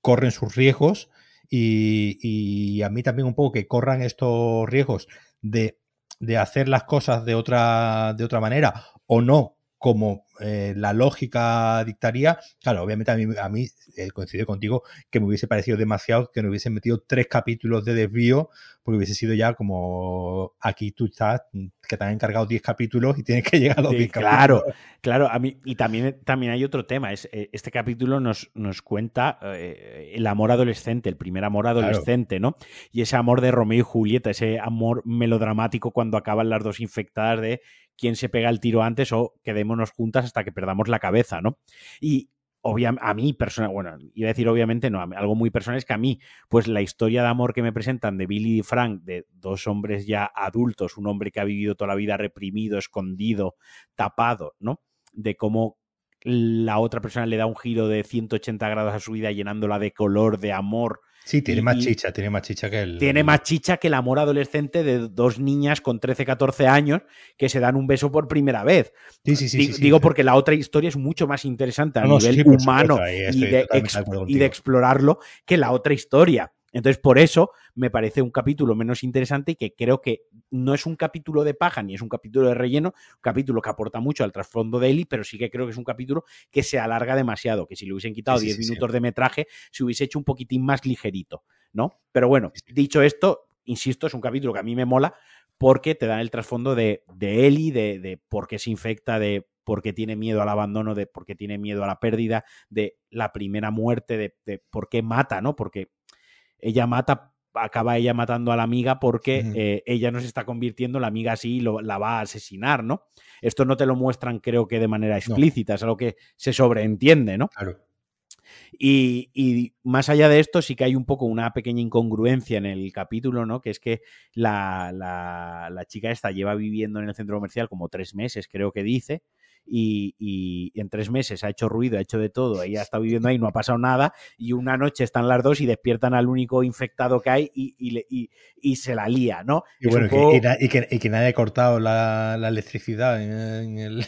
Speaker 2: corren sus riesgos y, y, a mí también un poco que corran estos riesgos de, de hacer las cosas de otra, de otra manera o no como eh, la lógica dictaría, claro, obviamente a mí, a mí eh, coincido contigo que me hubiese parecido demasiado que no hubiesen metido tres capítulos de desvío, porque hubiese sido ya como aquí tú estás, que te han encargado 10 capítulos y tienes que llegar a los 10
Speaker 1: claro,
Speaker 2: capítulos.
Speaker 1: Claro, a mí, y también, también hay otro tema, es, este capítulo nos, nos cuenta el amor adolescente, el primer amor adolescente, ¿no? Y ese amor de Romeo y Julieta, ese amor melodramático cuando acaban las dos infectadas de quién se pega el tiro antes o quedémonos juntas hasta que perdamos la cabeza, ¿no? Y a mí personal, bueno, iba a decir obviamente no, algo muy personal es que a mí, pues la historia de amor que me presentan de Billy y Frank, de dos hombres ya adultos, un hombre que ha vivido toda la vida reprimido, escondido, tapado, ¿no? De cómo la otra persona le da un giro de 180 grados a su vida llenándola de color, de amor,
Speaker 2: Sí, tiene más chicha, tiene más chicha que el.
Speaker 1: Tiene más chicha que el amor adolescente de dos niñas con 13, 14 años que se dan un beso por primera vez.
Speaker 2: Sí, sí, sí.
Speaker 1: Digo porque la otra historia es mucho más interesante a nivel humano y de explorarlo que la otra historia. Entonces, por eso me parece un capítulo menos interesante y que creo que no es un capítulo de paja ni es un capítulo de relleno, un capítulo que aporta mucho al trasfondo de Eli, pero sí que creo que es un capítulo que se alarga demasiado, que si le hubiesen quitado 10 minutos de metraje, se hubiese hecho un poquitín más ligerito, ¿no? Pero bueno, dicho esto, insisto, es un capítulo que a mí me mola porque te dan el trasfondo de, de Eli, de, de por qué se infecta, de por qué tiene miedo al abandono, de por qué tiene miedo a la pérdida, de la primera muerte, de, de por qué mata, ¿no? Porque ella mata, acaba ella matando a la amiga porque eh, ella no se está convirtiendo, la amiga sí lo, la va a asesinar, ¿no? Esto no te lo muestran, creo que de manera explícita, es algo que se sobreentiende, ¿no?
Speaker 2: Claro.
Speaker 1: Y, más allá de esto, sí que hay un poco una pequeña incongruencia en el capítulo, ¿no? Que es que la, la, la chica esta lleva viviendo en el centro comercial como tres meses, creo que dice, y, en tres meses ha hecho ruido, ha hecho de todo, ella <laughs> está viviendo ahí, no ha pasado nada, y una noche están las dos y despiertan al único infectado que hay y, se la lía, ¿no?
Speaker 2: Y, bueno, que, nadie ha cortado la, electricidad en, el...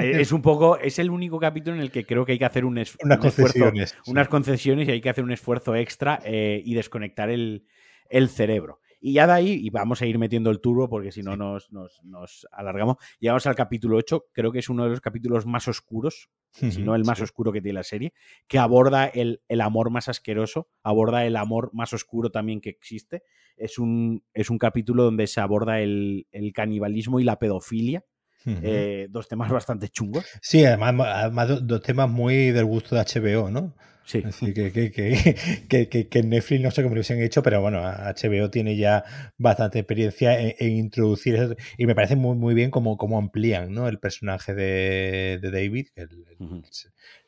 Speaker 1: Es un poco, es el único capítulo en el que creo que hay que hacer un,
Speaker 2: unas concesiones,
Speaker 1: unas concesiones y hay que hacer un esfuerzo extra eh, y desconectar el, el cerebro. Y ya de ahí, y vamos a ir metiendo el turbo porque si no nos, nos, alargamos, llegamos al capítulo 8, creo que es uno de los capítulos más oscuros, si no el más oscuro que tiene la serie, que aborda el, amor más asqueroso, aborda el amor más oscuro también que existe. Es un, es un capítulo donde se aborda el, canibalismo y la pedofilia. Eh, dos temas <laughs> bastante chungos.
Speaker 2: Sí, además, además dos temas muy del gusto de HBO, ¿no?
Speaker 1: Sí.
Speaker 2: que, <laughs> que, que, que, Netflix no sé cómo lo hubiesen hecho, pero bueno, HBO tiene ya bastante experiencia en, introducir eso. Y me parece muy, muy bien cómo, cómo amplían ¿no? el personaje de, de David, el,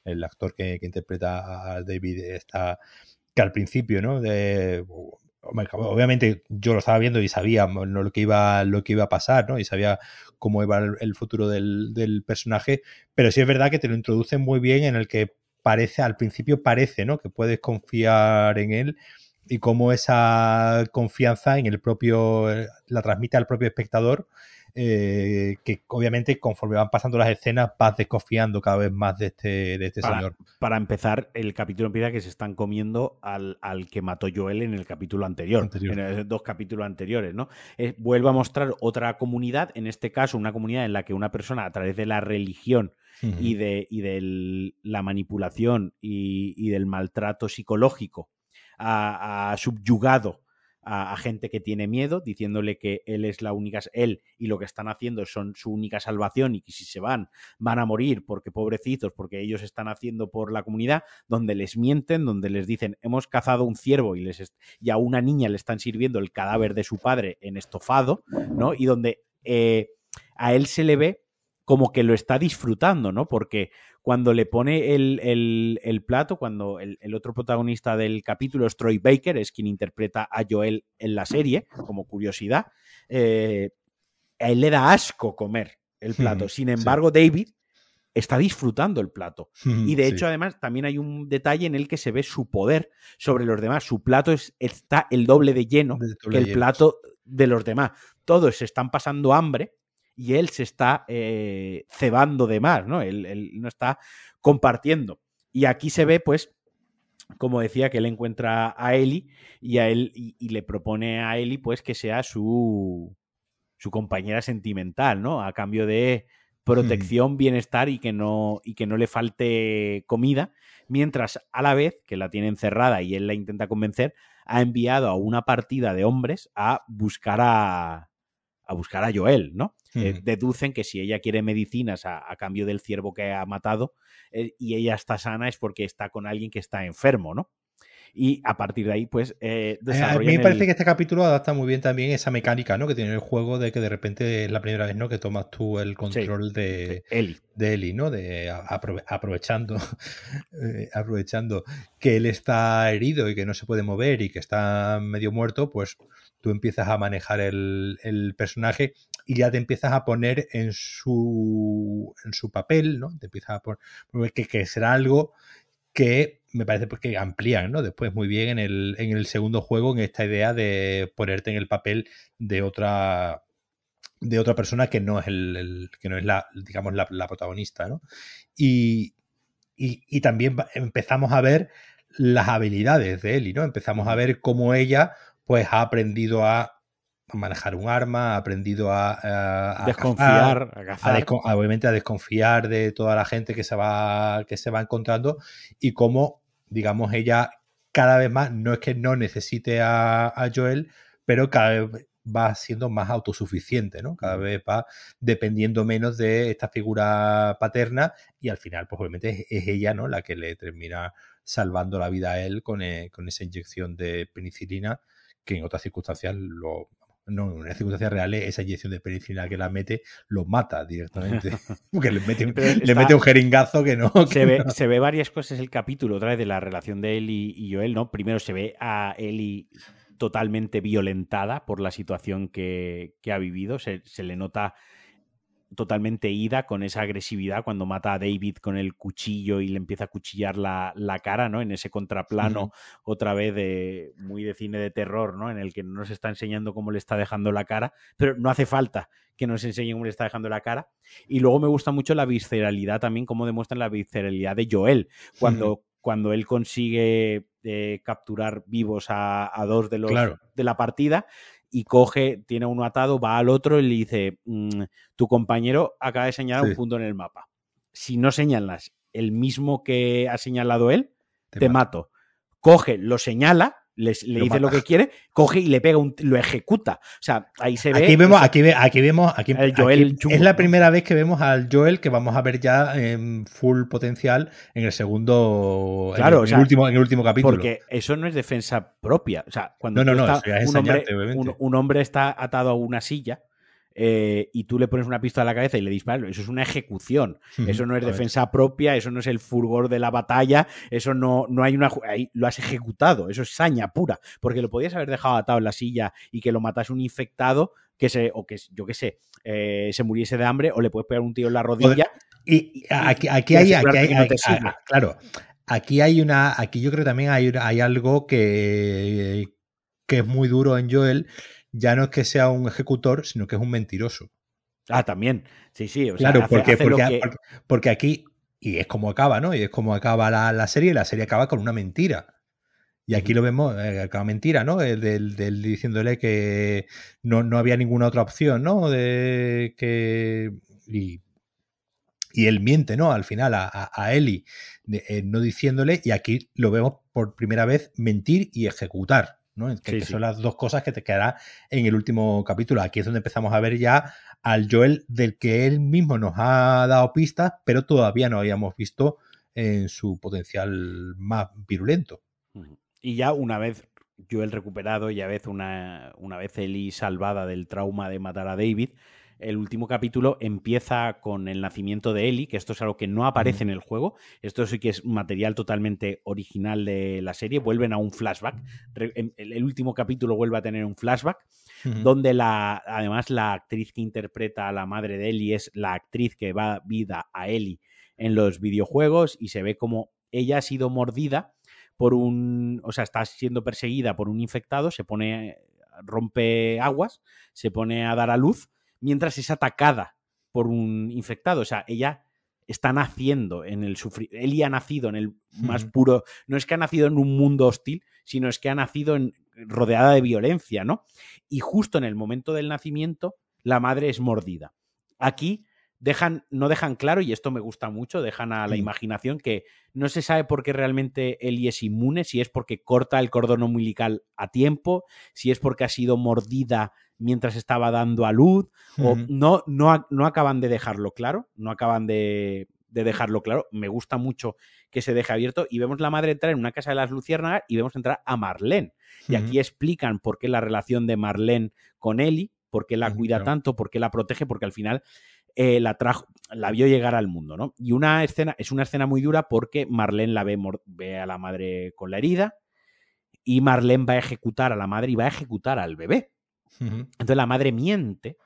Speaker 2: el, actor que, interpreta a David está que al principio, ¿no? De, obviamente yo lo estaba viendo y sabía lo que iba lo que iba a pasar no y sabía cómo iba el, futuro del, del, personaje pero sí es verdad que te lo introducen muy bien en el que parece, al principio parece, ¿no? Que puedes confiar en él y cómo esa confianza en el propio, eh, la transmite al propio espectador, eh, que obviamente conforme van pasando las escenas vas desconfiando cada vez más de este, de este señor.
Speaker 1: Para empezar, el capítulo empieza que se están comiendo al, que mató Joel en el capítulo anterior, en los dos capítulos anteriores, ¿no? Eh, vuelve a mostrar otra comunidad, en este caso una comunidad en la que una persona a través de la religión y de, la manipulación y, del maltrato psicológico ha, subyugado a, gente que tiene miedo, diciéndole que él es la única, él y lo que están haciendo son su única salvación y que si se van van a morir porque pobrecitos, porque ellos están haciendo por la comunidad, donde les mienten, donde les dicen hemos cazado un ciervo y, les y a una niña le están sirviendo el cadáver de su padre en estofado, ¿no? Y donde eh, a él se le ve como que lo está disfrutando, ¿no? Porque cuando le pone el, plato, cuando el, otro protagonista del capítulo es Troy Baker, es quien interpreta a Joel en la serie, como curiosidad, eh, a él le da asco comer el plato. Sin embargo, David está disfrutando el plato. Y de hecho, además, también hay un detalle en el que se ve su poder sobre los demás. Su plato está el doble de lleno que el plato de los demás. Todos se están pasando hambre y él se está eh, cebando de más, ¿no? Él, no está compartiendo. Y aquí se ve, pues, como decía, que él encuentra a Eli y a él y, le propone a Eli, pues, que sea su, su compañera sentimental, ¿no? A cambio de protección, bienestar y que, no, y que no le falte comida, mientras a la vez que la tiene encerrada y él la intenta convencer, ha enviado a una partida de hombres a buscar a, a buscar a Joel, ¿no? Eh, deducen que si ella quiere medicinas a, cambio del ciervo que ha matado eh, y ella está sana es porque está con alguien que está enfermo, ¿no? y a partir de ahí, pues,
Speaker 2: eh, A mí me parece que este capítulo adapta muy bien también esa mecánica, ¿no? Que tiene el juego de que de repente es la primera vez, ¿no? Que tomas tú el control de,
Speaker 1: Eli.
Speaker 2: de Eli, ¿no? De aprovechando, <laughs> eh, aprovechando que él está herido y que no se puede mover y que está medio muerto, pues tú empiezas a manejar el, el personaje y ya te empiezas a poner en su, en su papel, ¿no? Te empiezas a poner que, que será algo que me parece pues que amplían, ¿no? Después muy bien en el, en el segundo juego, en esta idea de ponerte en el papel de otra de otra persona que no es el, que no es la, digamos, la, protagonista, ¿no? Y, y, también empezamos a ver las habilidades de Ellie, ¿no? Empezamos a ver cómo ella, pues, ha aprendido a manejar un arma, ha aprendido a,
Speaker 1: desconfiar,
Speaker 2: a, obviamente a desconfiar de toda la gente que se va que se va encontrando y cómo, digamos, ella cada vez más no es que no necesite a, Joel, pero cada vez va siendo más autosuficiente, ¿no? Cada vez va dependiendo menos de esta figura paterna y al final, pues obviamente es, ella, ¿no? La que le termina salvando la vida a él con, eh, con esa inyección de penicilina que en otras circunstancias lo, no, en una circunstancia real, esa inyección de penicilina que la mete lo mata directamente. <laughs> Porque le mete, le mete un jeringazo que no.
Speaker 1: se, ve, se ve varias cosas el capítulo, otra vez de la relación de él y, Joel, ¿no? Primero se ve a Eli totalmente violentada por la situación que, que ha vivido. Se, se, le nota totalmente ida con esa agresividad cuando mata a David con el cuchillo y le empieza a cuchillar la, cara, ¿no? En ese contraplano, otra vez de muy de cine de terror, ¿no? En el que no nos está enseñando cómo le está dejando la cara, pero no hace falta que nos enseñe cómo le está dejando la cara. Y luego me gusta mucho la visceralidad también, cómo demuestran la visceralidad de Joel, cuando, cuando él consigue eh, capturar vivos a, dos de los de la partida y coge, tiene uno atado, va al otro y le dice, mm, tu compañero acaba de señalar un punto en el mapa. Si no señalas el mismo que ha señalado él, te, mato. Coge, lo señala le dice lo que quiere, coge y le pega un, lo ejecuta. O sea, ahí se ve.
Speaker 2: Aquí vemos, aquí, aquí vemos, aquí, Joel es la primera vez que vemos al Joel que vamos a ver ya en full potencial en el segundo, claro, en, el, último, en el último capítulo.
Speaker 1: Porque eso no es defensa propia. O sea, cuando
Speaker 2: no, no,
Speaker 1: un hombre está atado a una silla eh, y tú le pones una pistola a la cabeza y le disparas, eso es una ejecución. Eso no es defensa propia, eso no es el furgor de la batalla, eso no, no hay una. Ahí lo has ejecutado, eso es saña pura. Porque lo podías haber dejado atado en la silla y que lo matase un infectado, que se, o que yo qué sé, eh, se muriese de hambre, o le puedes pegar un tiro en la rodilla.
Speaker 2: Y, aquí, aquí, hay, aquí hay, claro, aquí hay una, aquí yo creo que también hay, hay algo que, que es muy duro en Joel, ya no es que sea un ejecutor, sino que es un mentiroso.
Speaker 1: Ah, también. Sí, sí.
Speaker 2: claro, porque, porque, aquí, y es como acaba, ¿no? Y es como acaba la, la serie, la serie acaba con una mentira. Y aquí lo vemos, eh, acaba mentira, ¿no? Del, diciéndole que no, no, había ninguna otra opción, ¿no? De que. Y, y él miente, ¿no? Al final a, a, Eli, eh, no diciéndole, y aquí lo vemos por primera vez mentir y ejecutar. Que, son las dos cosas que te quedará en el último capítulo. Aquí es donde empezamos a ver ya al Joel del que él mismo nos ha dado pistas, pero todavía no habíamos visto en su potencial más virulento.
Speaker 1: Y ya una vez Joel recuperado y a vez una, una vez Eli salvada del trauma de matar a David, el último capítulo empieza con el nacimiento de Ellie, que esto es algo que no aparece en el juego. Esto sí que es material totalmente original de la serie. Vuelven a un flashback. El último capítulo vuelve a tener un flashback, donde la, además la actriz que interpreta a la madre de Ellie es la actriz que va vida a Ellie en los videojuegos y se ve como ella ha sido mordida por un, o sea, está siendo perseguida por un infectado, se pone, rompe aguas, se pone a dar a luz mientras es atacada por un infectado. O sea, ella está naciendo en el sufrir. Eli ha nacido en el más puro. No es que ha nacido en un mundo hostil, sino es que ha nacido en, rodeada de violencia, ¿no? Y justo en el momento del nacimiento, la madre es mordida. Aquí dejan, no dejan claro, y esto me gusta mucho, dejan a la imaginación que no se sabe por qué realmente Ellie es inmune, si es porque corta el cordón umbilical a tiempo, si es porque ha sido mordida mientras estaba dando a luz, o no, no, no acaban de dejarlo claro, no acaban de, de dejarlo claro. Me gusta mucho que se deje abierto y vemos la madre entrar en una casa de las luciérnagas y vemos entrar a Marlene. Y aquí explican por qué la relación de Marlene con Ellie, por qué la cuida tanto, por qué la protege, porque al final eh, la trajo, la vio llegar al mundo, ¿no? Y una escena, es una escena muy dura porque Marlene la ve, ve a la madre con la herida y Marlene va a ejecutar a la madre y va a ejecutar al bebé. Entonces la madre miente,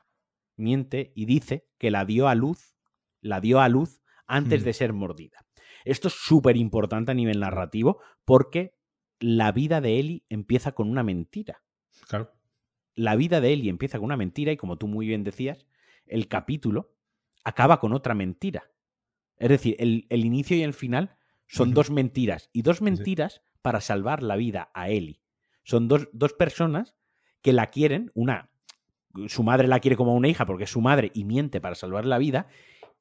Speaker 1: miente y dice que la dio a luz, la dio a luz antes de ser mordida. Esto es súper importante a nivel narrativo porque la vida de Ellie empieza con una mentira.
Speaker 2: Claro.
Speaker 1: La vida de Ellie empieza con una mentira y como tú muy bien decías, el capítulo acaba con otra mentira. Es decir, el, el inicio y el final son dos mentiras y dos mentiras para salvar la vida a Ellie. Son dos, dos personas que la quieren, una, su madre la quiere como una hija porque es su madre y miente para salvar la vida,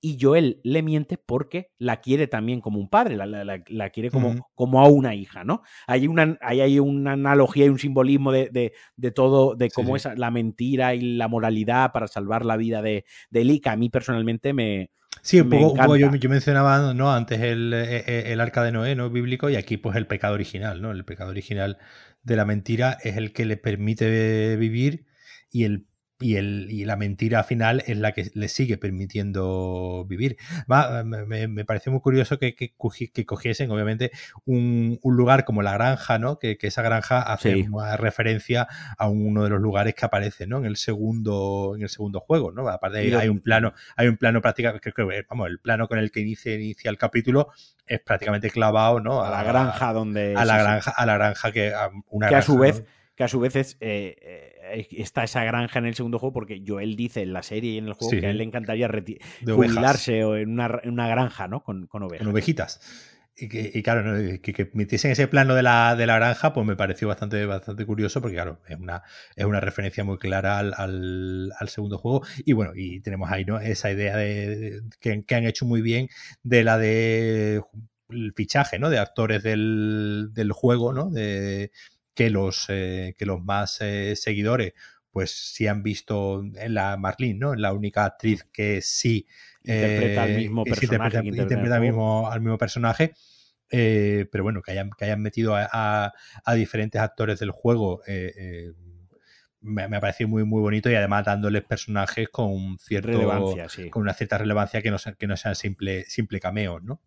Speaker 1: y Joel le miente porque la quiere también como un padre, la, la- la- quiere como, como a una hija, ¿no? Hay una, hay, hay una analogía y un simbolismo de, de- de todo, de cómo
Speaker 2: sí.
Speaker 1: es la mentira y la moralidad para salvar la vida de, de que a mí personalmente me,
Speaker 2: Sí, un
Speaker 1: Me
Speaker 2: poco, un poco yo, yo mencionaba ¿no? antes el, eh, eh, el arca de Noé, ¿no? Bíblico, y aquí pues el pecado original, ¿no? El pecado original de la mentira es el que le permite vivir y el y, el, y la mentira final es la que le sigue permitiendo vivir. Me, me- pareció muy curioso que, que, cogi- que cogiesen, obviamente, un, un lugar como la granja, ¿no? Que, que esa granja hace
Speaker 1: Sí.
Speaker 2: una referencia a uno de los lugares que aparece, ¿no? En el segundo, en el segundo juego, ¿no? Aparte hay un plano, hay un plano prácticamente, creo que, vamos, el plano con el que inicia, inicia el capítulo es prácticamente clavado, ¿no?
Speaker 1: a la granja donde...
Speaker 2: a la
Speaker 1: sí,
Speaker 2: granja, a la granja que a una
Speaker 1: que a su vez,
Speaker 2: ¿no?
Speaker 1: Que a su vez es, eh, eh, está esa granja en el segundo juego porque Joel dice en la serie y en el juego
Speaker 2: Sí.
Speaker 1: que a él le encantaría jubilarse o en una, en una granja, ¿no? Con, con ovejas.
Speaker 2: con ovejitas. Y, que, y claro, ¿no? que, que metiesen ese plano de la, de la granja, pues me pareció bastante, bastante curioso, porque claro, es una, es una referencia muy clara al, al, al segundo juego. Y bueno, y tenemos ahí, ¿no? Esa idea de, de- que, que han hecho muy bien de la de el fichaje, ¿no? De actores del, del juego, ¿no? De que los, eh, que los más eh, seguidores, pues sí han visto en la Marlene, ¿no? En la única actriz que sí
Speaker 1: Interpreta al
Speaker 2: eh,
Speaker 1: mismo
Speaker 2: que
Speaker 1: personaje
Speaker 2: interpreta,
Speaker 1: que
Speaker 2: al mismo, al mismo personaje. Eh, pero bueno, que hayan, que hayan metido a, a- a diferentes actores del juego eh, me, me ha parecido muy, muy bonito y además dándoles personajes con cierto
Speaker 1: sí.
Speaker 2: con una cierta relevancia que no, sean- que no sean simple, simple cameos, ¿no?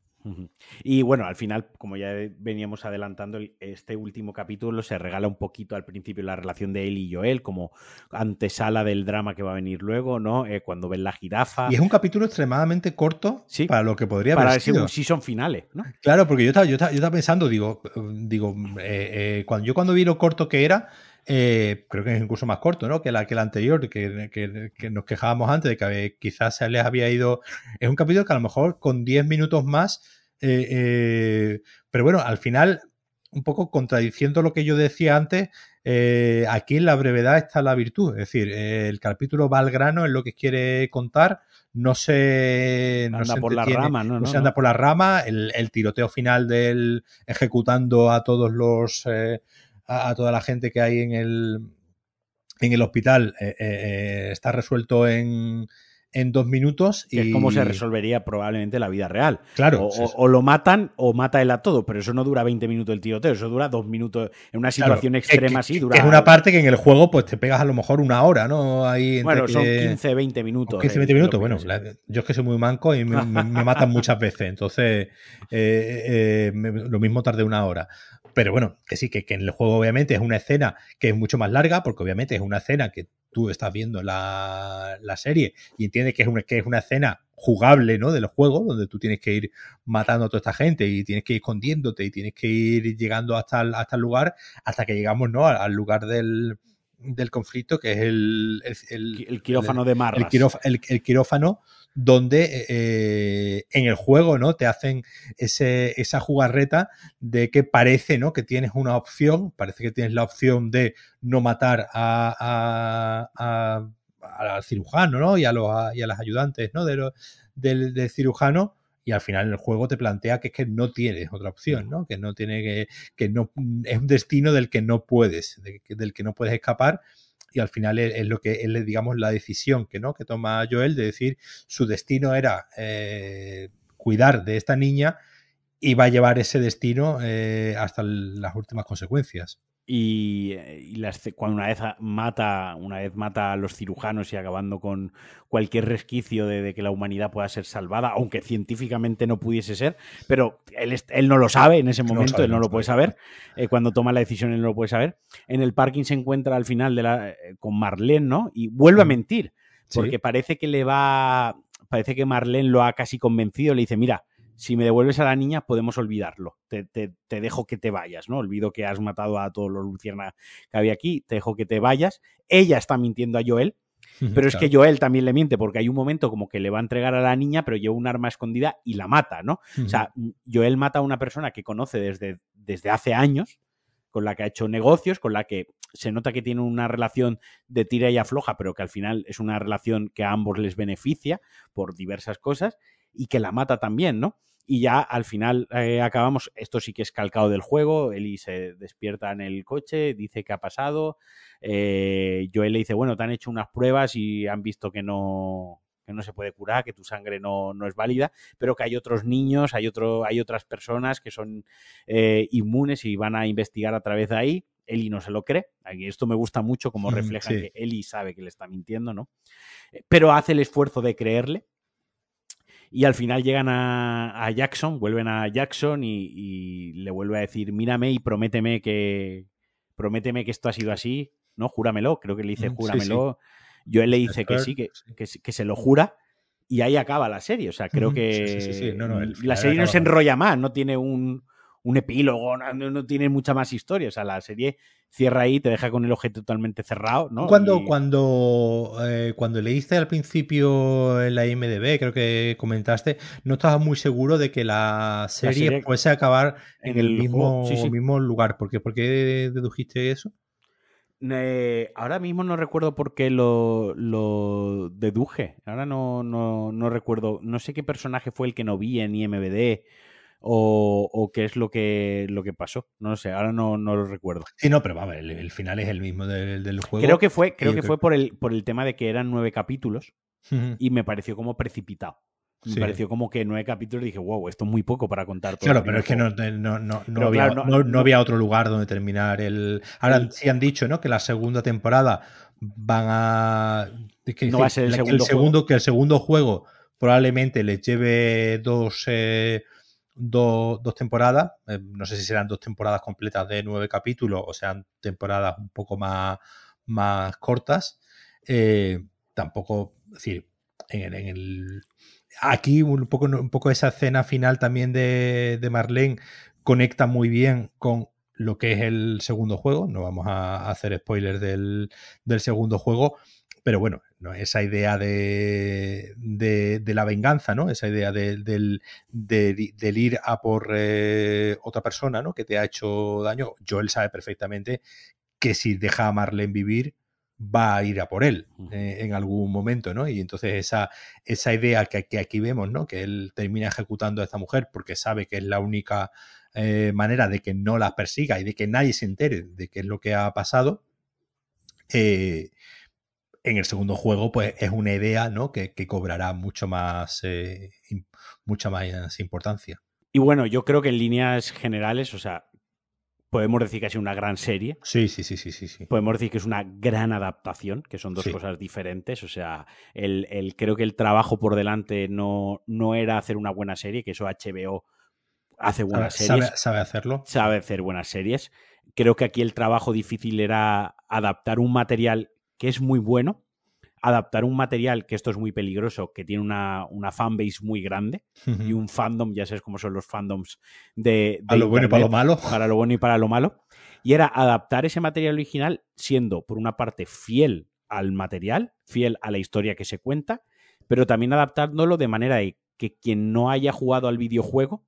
Speaker 1: Y bueno, al final, como ya veníamos adelantando, el- este último capítulo se regala un poquito al principio la relación de él y Joel, como antesala del drama que va a venir luego, ¿no? Eh, cuando ven la jirafa.
Speaker 2: Y es un capítulo extremadamente corto
Speaker 1: Sí.
Speaker 2: para lo que podría
Speaker 1: para
Speaker 2: haber
Speaker 1: ese
Speaker 2: sido.
Speaker 1: un season finales, ¿no?
Speaker 2: Claro, porque yo estaba, yo estaba, yo estaba pensando, digo, digo eh, eh, cuando yo cuando vi lo corto que era, eh, creo que es incluso más corto, ¿no? Que la que la anterior, que, que- que nos quejábamos antes de que quizás se les había ido. Es un capítulo que a lo mejor con 10 minutos más. eh, eh, pero bueno, al final, un poco contradiciendo lo que yo decía antes, aquí en la brevedad está la virtud. Es decir, el capítulo va al grano en lo que quiere contar. No se. No
Speaker 1: Anda
Speaker 2: se
Speaker 1: por la rama, ¿no?
Speaker 2: no,
Speaker 1: No,
Speaker 2: se anda
Speaker 1: no.
Speaker 2: por la rama, el, el tiroteo final del ejecutando a todos los a, a toda la gente que hay en el en el hospital eh, eh, eh, está resuelto en, en dos minutos y
Speaker 1: es como se resolvería probablemente la vida real.
Speaker 2: claro
Speaker 1: o,
Speaker 2: sí,
Speaker 1: o-
Speaker 2: sí.
Speaker 1: o lo matan o mata él a todo, pero eso no dura 20 minutos el tiroteo, eso dura dos minutos. En una situación extrema así dura.
Speaker 2: es una parte que en el juego pues te pegas a lo mejor una hora no ahí entre
Speaker 1: bueno, son
Speaker 2: que-
Speaker 1: 15, 20 minutos.
Speaker 2: 15,
Speaker 1: de-
Speaker 2: 20
Speaker 1: de
Speaker 2: minutos. Bueno, la- yo es que soy muy manco y me, me- me matan muchas veces. Entonces, eh, eh, me- lo mismo tardé una hora. Pero bueno, que sí, que, que en el juego obviamente es una escena que es mucho más larga, porque obviamente es una escena que tú estás viendo la, la serie y entiendes que es, una, que es una escena jugable ¿no? del juego, donde tú tienes que ir matando a toda esta gente y tienes que ir escondiéndote y tienes que ir llegando hasta el, hasta el lugar, hasta que llegamos ¿no? al, al lugar del, del conflicto, que es el, el- el-
Speaker 1: El quirófano de Marras.
Speaker 2: el, quiróf- el- el quirófano donde eh, en el juego no te hacen ese, esa jugarreta de que parece no que tienes una opción parece que tienes la opción de no matar a, a- cirujano, ¿no? Y a, los, y a las ayudantes, ¿no? De del, del, cirujano. Y al final el juego te plantea que es que no tienes otra opción, ¿no? Que no tiene que, que no es un destino del que no puedes, del que no puedes escapar y al final es, lo que es, digamos, la decisión que, ¿no? que toma Joel de decir su destino era eh, cuidar de esta niña y va a llevar ese destino eh, hasta las últimas consecuencias.
Speaker 1: Y, cuando una vez mata, una vez mata a los cirujanos y acabando con cualquier resquicio de, que la humanidad pueda ser salvada, aunque científicamente no pudiese ser, pero él, él no lo sabe en ese momento, él no lo puede saber. Eh, cuando toma la decisión, él no lo puede saber. En el parking se encuentra al final de la, eh, con Marlene, ¿no? Y vuelve a mentir, porque parece que le va. Parece que Marlene lo ha casi convencido, le dice, mira, si me devuelves a la niña, podemos olvidarlo. Te, dejo que te vayas, ¿no? Olvido que has matado a todos los lucierna que había aquí, te dejo que te vayas. Ella está mintiendo a Joel, pero es que Joel también le miente porque hay un momento como que le va a entregar a la niña, pero lleva un arma escondida y la mata, ¿no? O sea, Joel mata a una persona que conoce desde, desde hace años, con la que ha hecho negocios, con la que se nota que tiene una relación de tira y afloja, pero que al final es una relación que a ambos les beneficia por diversas cosas y que la mata también, ¿no? Y ya al final eh, acabamos, esto sí que es calcado del juego, Eli se despierta en el coche, dice que ha pasado, eh, Joel le dice, bueno, te han hecho unas pruebas y han visto que no, que no se puede curar, que tu sangre no, no, es válida, pero que hay otros niños, hay, otro, hay otras personas que son eh, inmunes y van a investigar a través de ahí. Eli no se lo cree. Aquí esto me gusta mucho como refleja que Eli sabe que le está mintiendo, ¿no? Pero hace el esfuerzo de creerle y al final llegan a, Jackson, vuelven a Jackson y, le vuelve a decir, mírame y prométeme que, prométeme que esto ha sido así, ¿no? Júramelo, creo que le dice, mm, júramelo. Yo él le dice que sí, que, que, se lo jura y ahí acaba la serie. O sea, creo que la serie no se enrolla más, no tiene un, un epílogo, no, tiene mucha más historia. O sea, la serie cierra ahí, te deja con el objeto totalmente cerrado, ¿no?
Speaker 2: Cuando, cuando, eh, cuando leíste al principio en la IMDB, creo que comentaste, no estabas muy seguro de que la serie, fuese a acabar en, el, mismo, mismo lugar. ¿Por qué? ¿Por qué dedujiste eso?
Speaker 1: Eh, ahora mismo no recuerdo por qué lo, lo deduje. Ahora no, no, no, recuerdo. No sé qué personaje fue el que no vi en IMBD o, qué es lo que, lo que pasó. No sé, ahora no, no lo recuerdo.
Speaker 2: Sí, no, pero vamos, el, final es el mismo del, juego.
Speaker 1: Creo que fue, creo que fue por el, por el tema de que eran nueve capítulos y me pareció como precipitado. Me pareció como que nueve capítulos y dije, wow, esto es muy poco para contar todo.
Speaker 2: Claro, pero es que no, no, no, no había, otro lugar donde terminar el. Ahora sí han dicho, ¿no? Que la segunda temporada van a.
Speaker 1: no va a ser el, segundo,
Speaker 2: segundo Que el segundo juego probablemente les lleve dos. Eh, dos, temporadas, eh, no sé si serán dos temporadas completas de nueve capítulos o sean temporadas un poco más, más cortas. Eh, tampoco, es decir, en el, aquí un poco, un poco esa escena final también de, de Marlene conecta muy bien con lo que es el segundo juego. No vamos a hacer spoilers del, del segundo juego, pero bueno, ¿no? esa idea de, de, la venganza, ¿no? Esa idea de, del, del, ir a por eh, otra persona, ¿no? Que te ha hecho daño. Joel sabe perfectamente que si deja a Marlene vivir, va a ir a por él eh, en algún momento, ¿no? Y entonces esa, esa idea que, que, aquí vemos, ¿no? Que él termina ejecutando a esta mujer porque sabe que es la única eh, manera de que no la persiga y de que nadie se entere de qué es lo que ha pasado. Eh, en el segundo juego, pues es una idea ¿no? que, cobrará mucho más, eh, mucha más importancia.
Speaker 1: Y bueno, yo creo que en líneas generales, o sea, podemos decir que ha sido una gran serie.
Speaker 2: Sí, sí, sí, sí, sí.
Speaker 1: Podemos decir que es una gran adaptación, que son dos cosas diferentes. O sea, el, creo que el trabajo por delante no, no era hacer una buena serie, que eso HBO hace buenas series.
Speaker 2: sabe hacerlo.
Speaker 1: Sabe hacer buenas series. Creo que aquí el trabajo difícil era adaptar un material que es muy bueno, adaptar un material, que esto es muy peligroso, que tiene una, una fanbase muy grande y un fandom, ya sabes cómo son los fandoms de...
Speaker 2: a lo bueno y para lo malo.
Speaker 1: Para lo bueno y para lo malo. Y era adaptar ese material original siendo, por una parte, fiel al material, fiel a la historia que se cuenta, pero también adaptándolo de manera de que quien no haya jugado al videojuego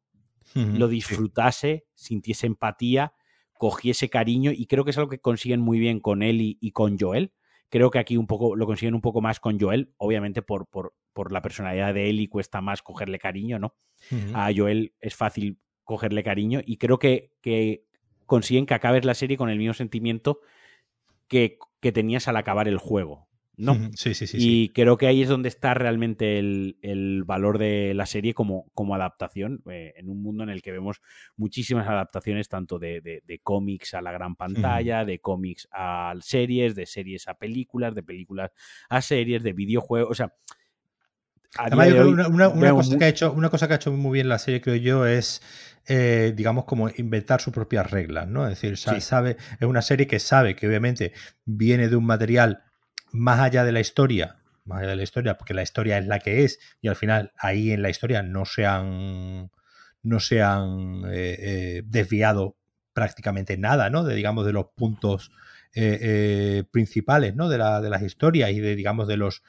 Speaker 1: lo disfrutase, sintiese empatía, cogiese cariño, y creo que es algo que consiguen muy bien con él y con Joel, Creo que aquí un poco lo consiguen un poco más con Joel, obviamente por, por, por la personalidad de él y cuesta más cogerle cariño, ¿no? A Joel es fácil cogerle cariño y creo que, que consiguen que acabes la serie con el mismo sentimiento que, que tenías al acabar el juego. ¿No?
Speaker 2: Sí, sí, sí.
Speaker 1: Y creo que ahí es donde está realmente el, valor de la serie como, como adaptación, eh, en un mundo en el que vemos muchísimas adaptaciones, tanto de, cómics a la gran pantalla, de cómics a series, de series a películas, de películas a series, de videojuegos, o sea...
Speaker 2: una, cosa que ha hecho, una cosa que ha hecho muy bien la serie, creo yo, es eh, digamos, como inventar sus propias reglas, ¿no? Es decir, sabe, es una serie que sabe que obviamente viene de un material más allá de la historia, más allá de la historia, porque la historia es la que es, y al final ahí en la historia no se han, no se han eh, eh, desviado prácticamente nada, ¿no? De, digamos, de los puntos eh, principales, ¿no? De, la, de las historias y de, digamos, de los,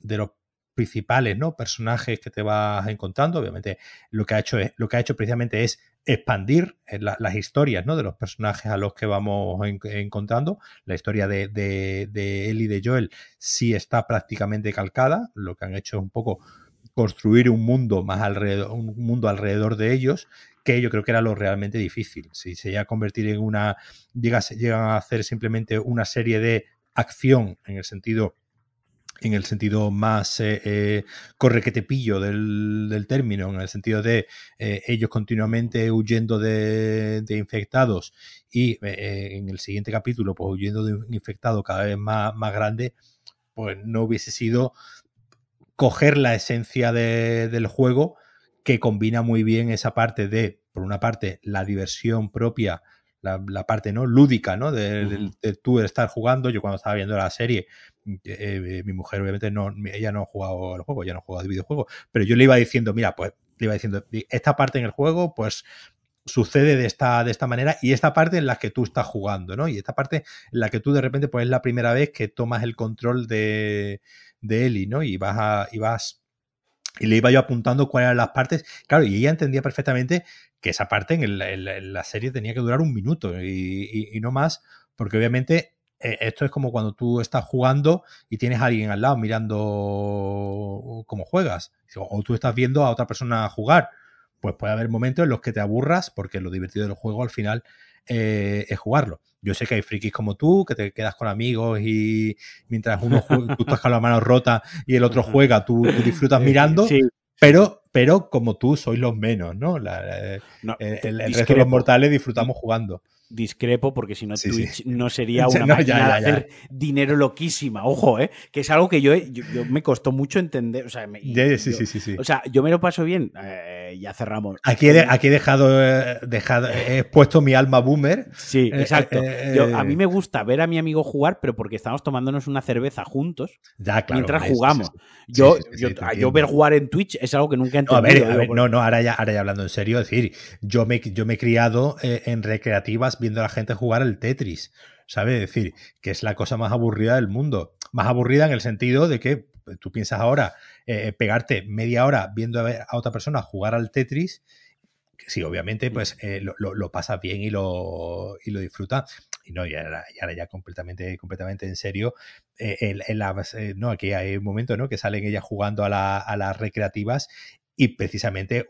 Speaker 2: de los principales, ¿no? Personajes que te vas encontrando. Obviamente, lo que ha hecho, es, lo que ha hecho precisamente es expandir eh, las historias ¿no? de los personajes a los que vamos encontrando. La historia de, de, él y de Joel sí está prácticamente calcada. Lo que han hecho es un poco construir un mundo más alrededor, un mundo alrededor de ellos, que yo creo que era lo realmente difícil. Si se llega a convertir en una, llega, llegan a hacer simplemente una serie de acción en el sentido en el sentido más eh, eh, correquetepillo del, del, término, en el sentido de eh, ellos continuamente huyendo de, infectados y eh, en el siguiente capítulo pues huyendo de un infectado cada vez más, más grande, pues no hubiese sido coger la esencia del juego que combina muy bien esa parte de, por una parte, la diversión propia, la, parte no lúdica, ¿no? De, de, tú estar jugando. Yo cuando estaba viendo la serie eh, mi mujer obviamente no, ella no ha jugado al juego, ya no ha jugado al videojuego, pero yo le iba diciendo, mira, pues le iba diciendo, esta parte en el juego, pues sucede de esta, de esta manera y esta parte en la que tú estás jugando, ¿no? Y esta parte en la que tú de repente, pues es la primera vez que tomas el control de, de Eli, ¿no? Y vas a, y vas y le iba yo apuntando cuáles eran las partes. Claro, y ella entendía perfectamente que esa parte en, la serie tenía que durar un minuto y, no más, porque obviamente eh, esto es como cuando tú estás jugando y tienes a alguien al lado mirando cómo juegas. O tú estás viendo a otra persona jugar. Pues puede haber momentos en los que te aburras porque lo divertido del juego al final eh, es jugarlo. Yo sé que hay frikis como tú, que te quedas con amigos y mientras uno juega, tú <laughs> estás con la mano rota y el otro juega, tú, disfrutas mirando, pero, pero como tú sois los menos, ¿no? el, resto de los mortales disfrutamos jugando
Speaker 1: discrepo porque si no Twitch no sería <laughs> una máquina de hacer dinero loquísima. Ojo, ¿eh? Que es algo que yo, yo, me costó mucho entender. O sea, me,
Speaker 2: sí, sí, sí,
Speaker 1: O sea, yo me lo paso bien. Eh, ya cerramos.
Speaker 2: Aquí he, aquí he dejado, eh, dejado, he puesto mi alma boomer.
Speaker 1: Sí, eh, exacto. a mí me gusta ver a mi amigo jugar, pero porque estamos tomándonos una cerveza juntos mientras jugamos. Yo, yo, ver jugar en Twitch es algo que nunca he entendido.
Speaker 2: a ver, no, no, ahora ya, ahora ya hablando en serio, es decir, yo me, yo me he criado en recreativas viendo a la gente jugar al Tetris, ¿sabes? Es decir, que es la cosa más aburrida del mundo. Más aburrida en el sentido de que tú piensas ahora eh, pegarte media hora viendo a, otra persona jugar al Tetris. Sí, obviamente, pues eh, lo, lo, pasas bien y lo, y lo disfrutas. Y no, y ahora, ya completamente, completamente en serio. Eh, no, aquí hay un momento, ¿no? Que salen ellas jugando a, la, a las recreativas y precisamente,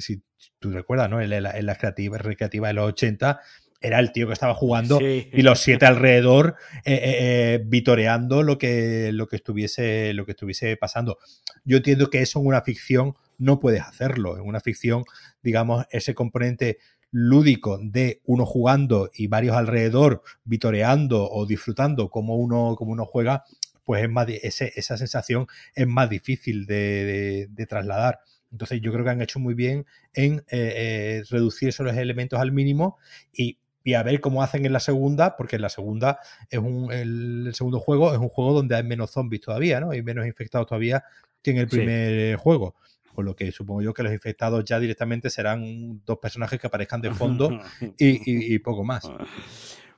Speaker 2: si tú recuerdas, ¿no? En, las creativas recreativa de los 80 era el tío que estaba jugando y los siete alrededor eh, eh, eh, vitoreando lo que, lo, que estuviese, lo que estuviese pasando. Yo entiendo que eso en una ficción no puedes hacerlo. En una ficción, digamos, ese componente lúdico de uno jugando y varios alrededor vitoreando o disfrutando como uno, como uno juega, pues es más, esa sensación es más difícil de trasladar. Entonces yo creo que han hecho muy bien en eh, eh, reducir esos elementos al mínimo y, a ver cómo hacen en la segunda, porque en la segunda es un, el, segundo juego es un juego donde hay menos zombies todavía, ¿no? Hay menos infectados todavía que en el primer juego. Con lo que supongo yo que los infectados ya directamente serán dos personajes que aparezcan de fondo <laughs> y, poco más.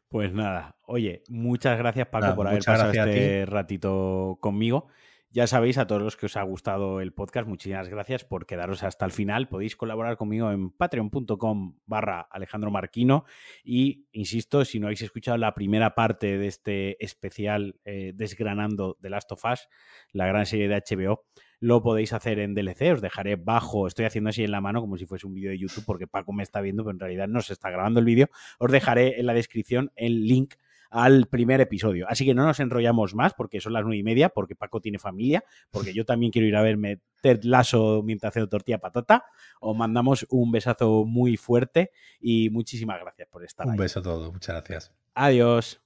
Speaker 1: Pues nada, oye, muchas gracias Paco por haber pasado este ratito conmigo Ya sabéis, a todos los que os ha gustado el podcast, muchísimas gracias por quedaros hasta el final. Podéis colaborar conmigo en patreon.com barra Alejandro Marquino. Y, insisto, si no habéis escuchado la primera parte de este especial eh, desgranando The Last of Us, la gran serie de HBO, lo podéis hacer en DLC. Os dejaré bajo, estoy haciendo así en la mano como si fuese un vídeo de YouTube porque Paco me está viendo, pero en realidad no se está grabando el vídeo. Os dejaré en la descripción el link al primer episodio. Así que no nos enrollamos más porque son las nueve y media, porque Paco tiene familia, porque yo también quiero ir a verme Ted Lasso mientras hace tortilla patata. Os mandamos un besazo muy fuerte y muchísimas gracias por estar un.
Speaker 2: Un beso a todos, muchas gracias.
Speaker 1: Adiós.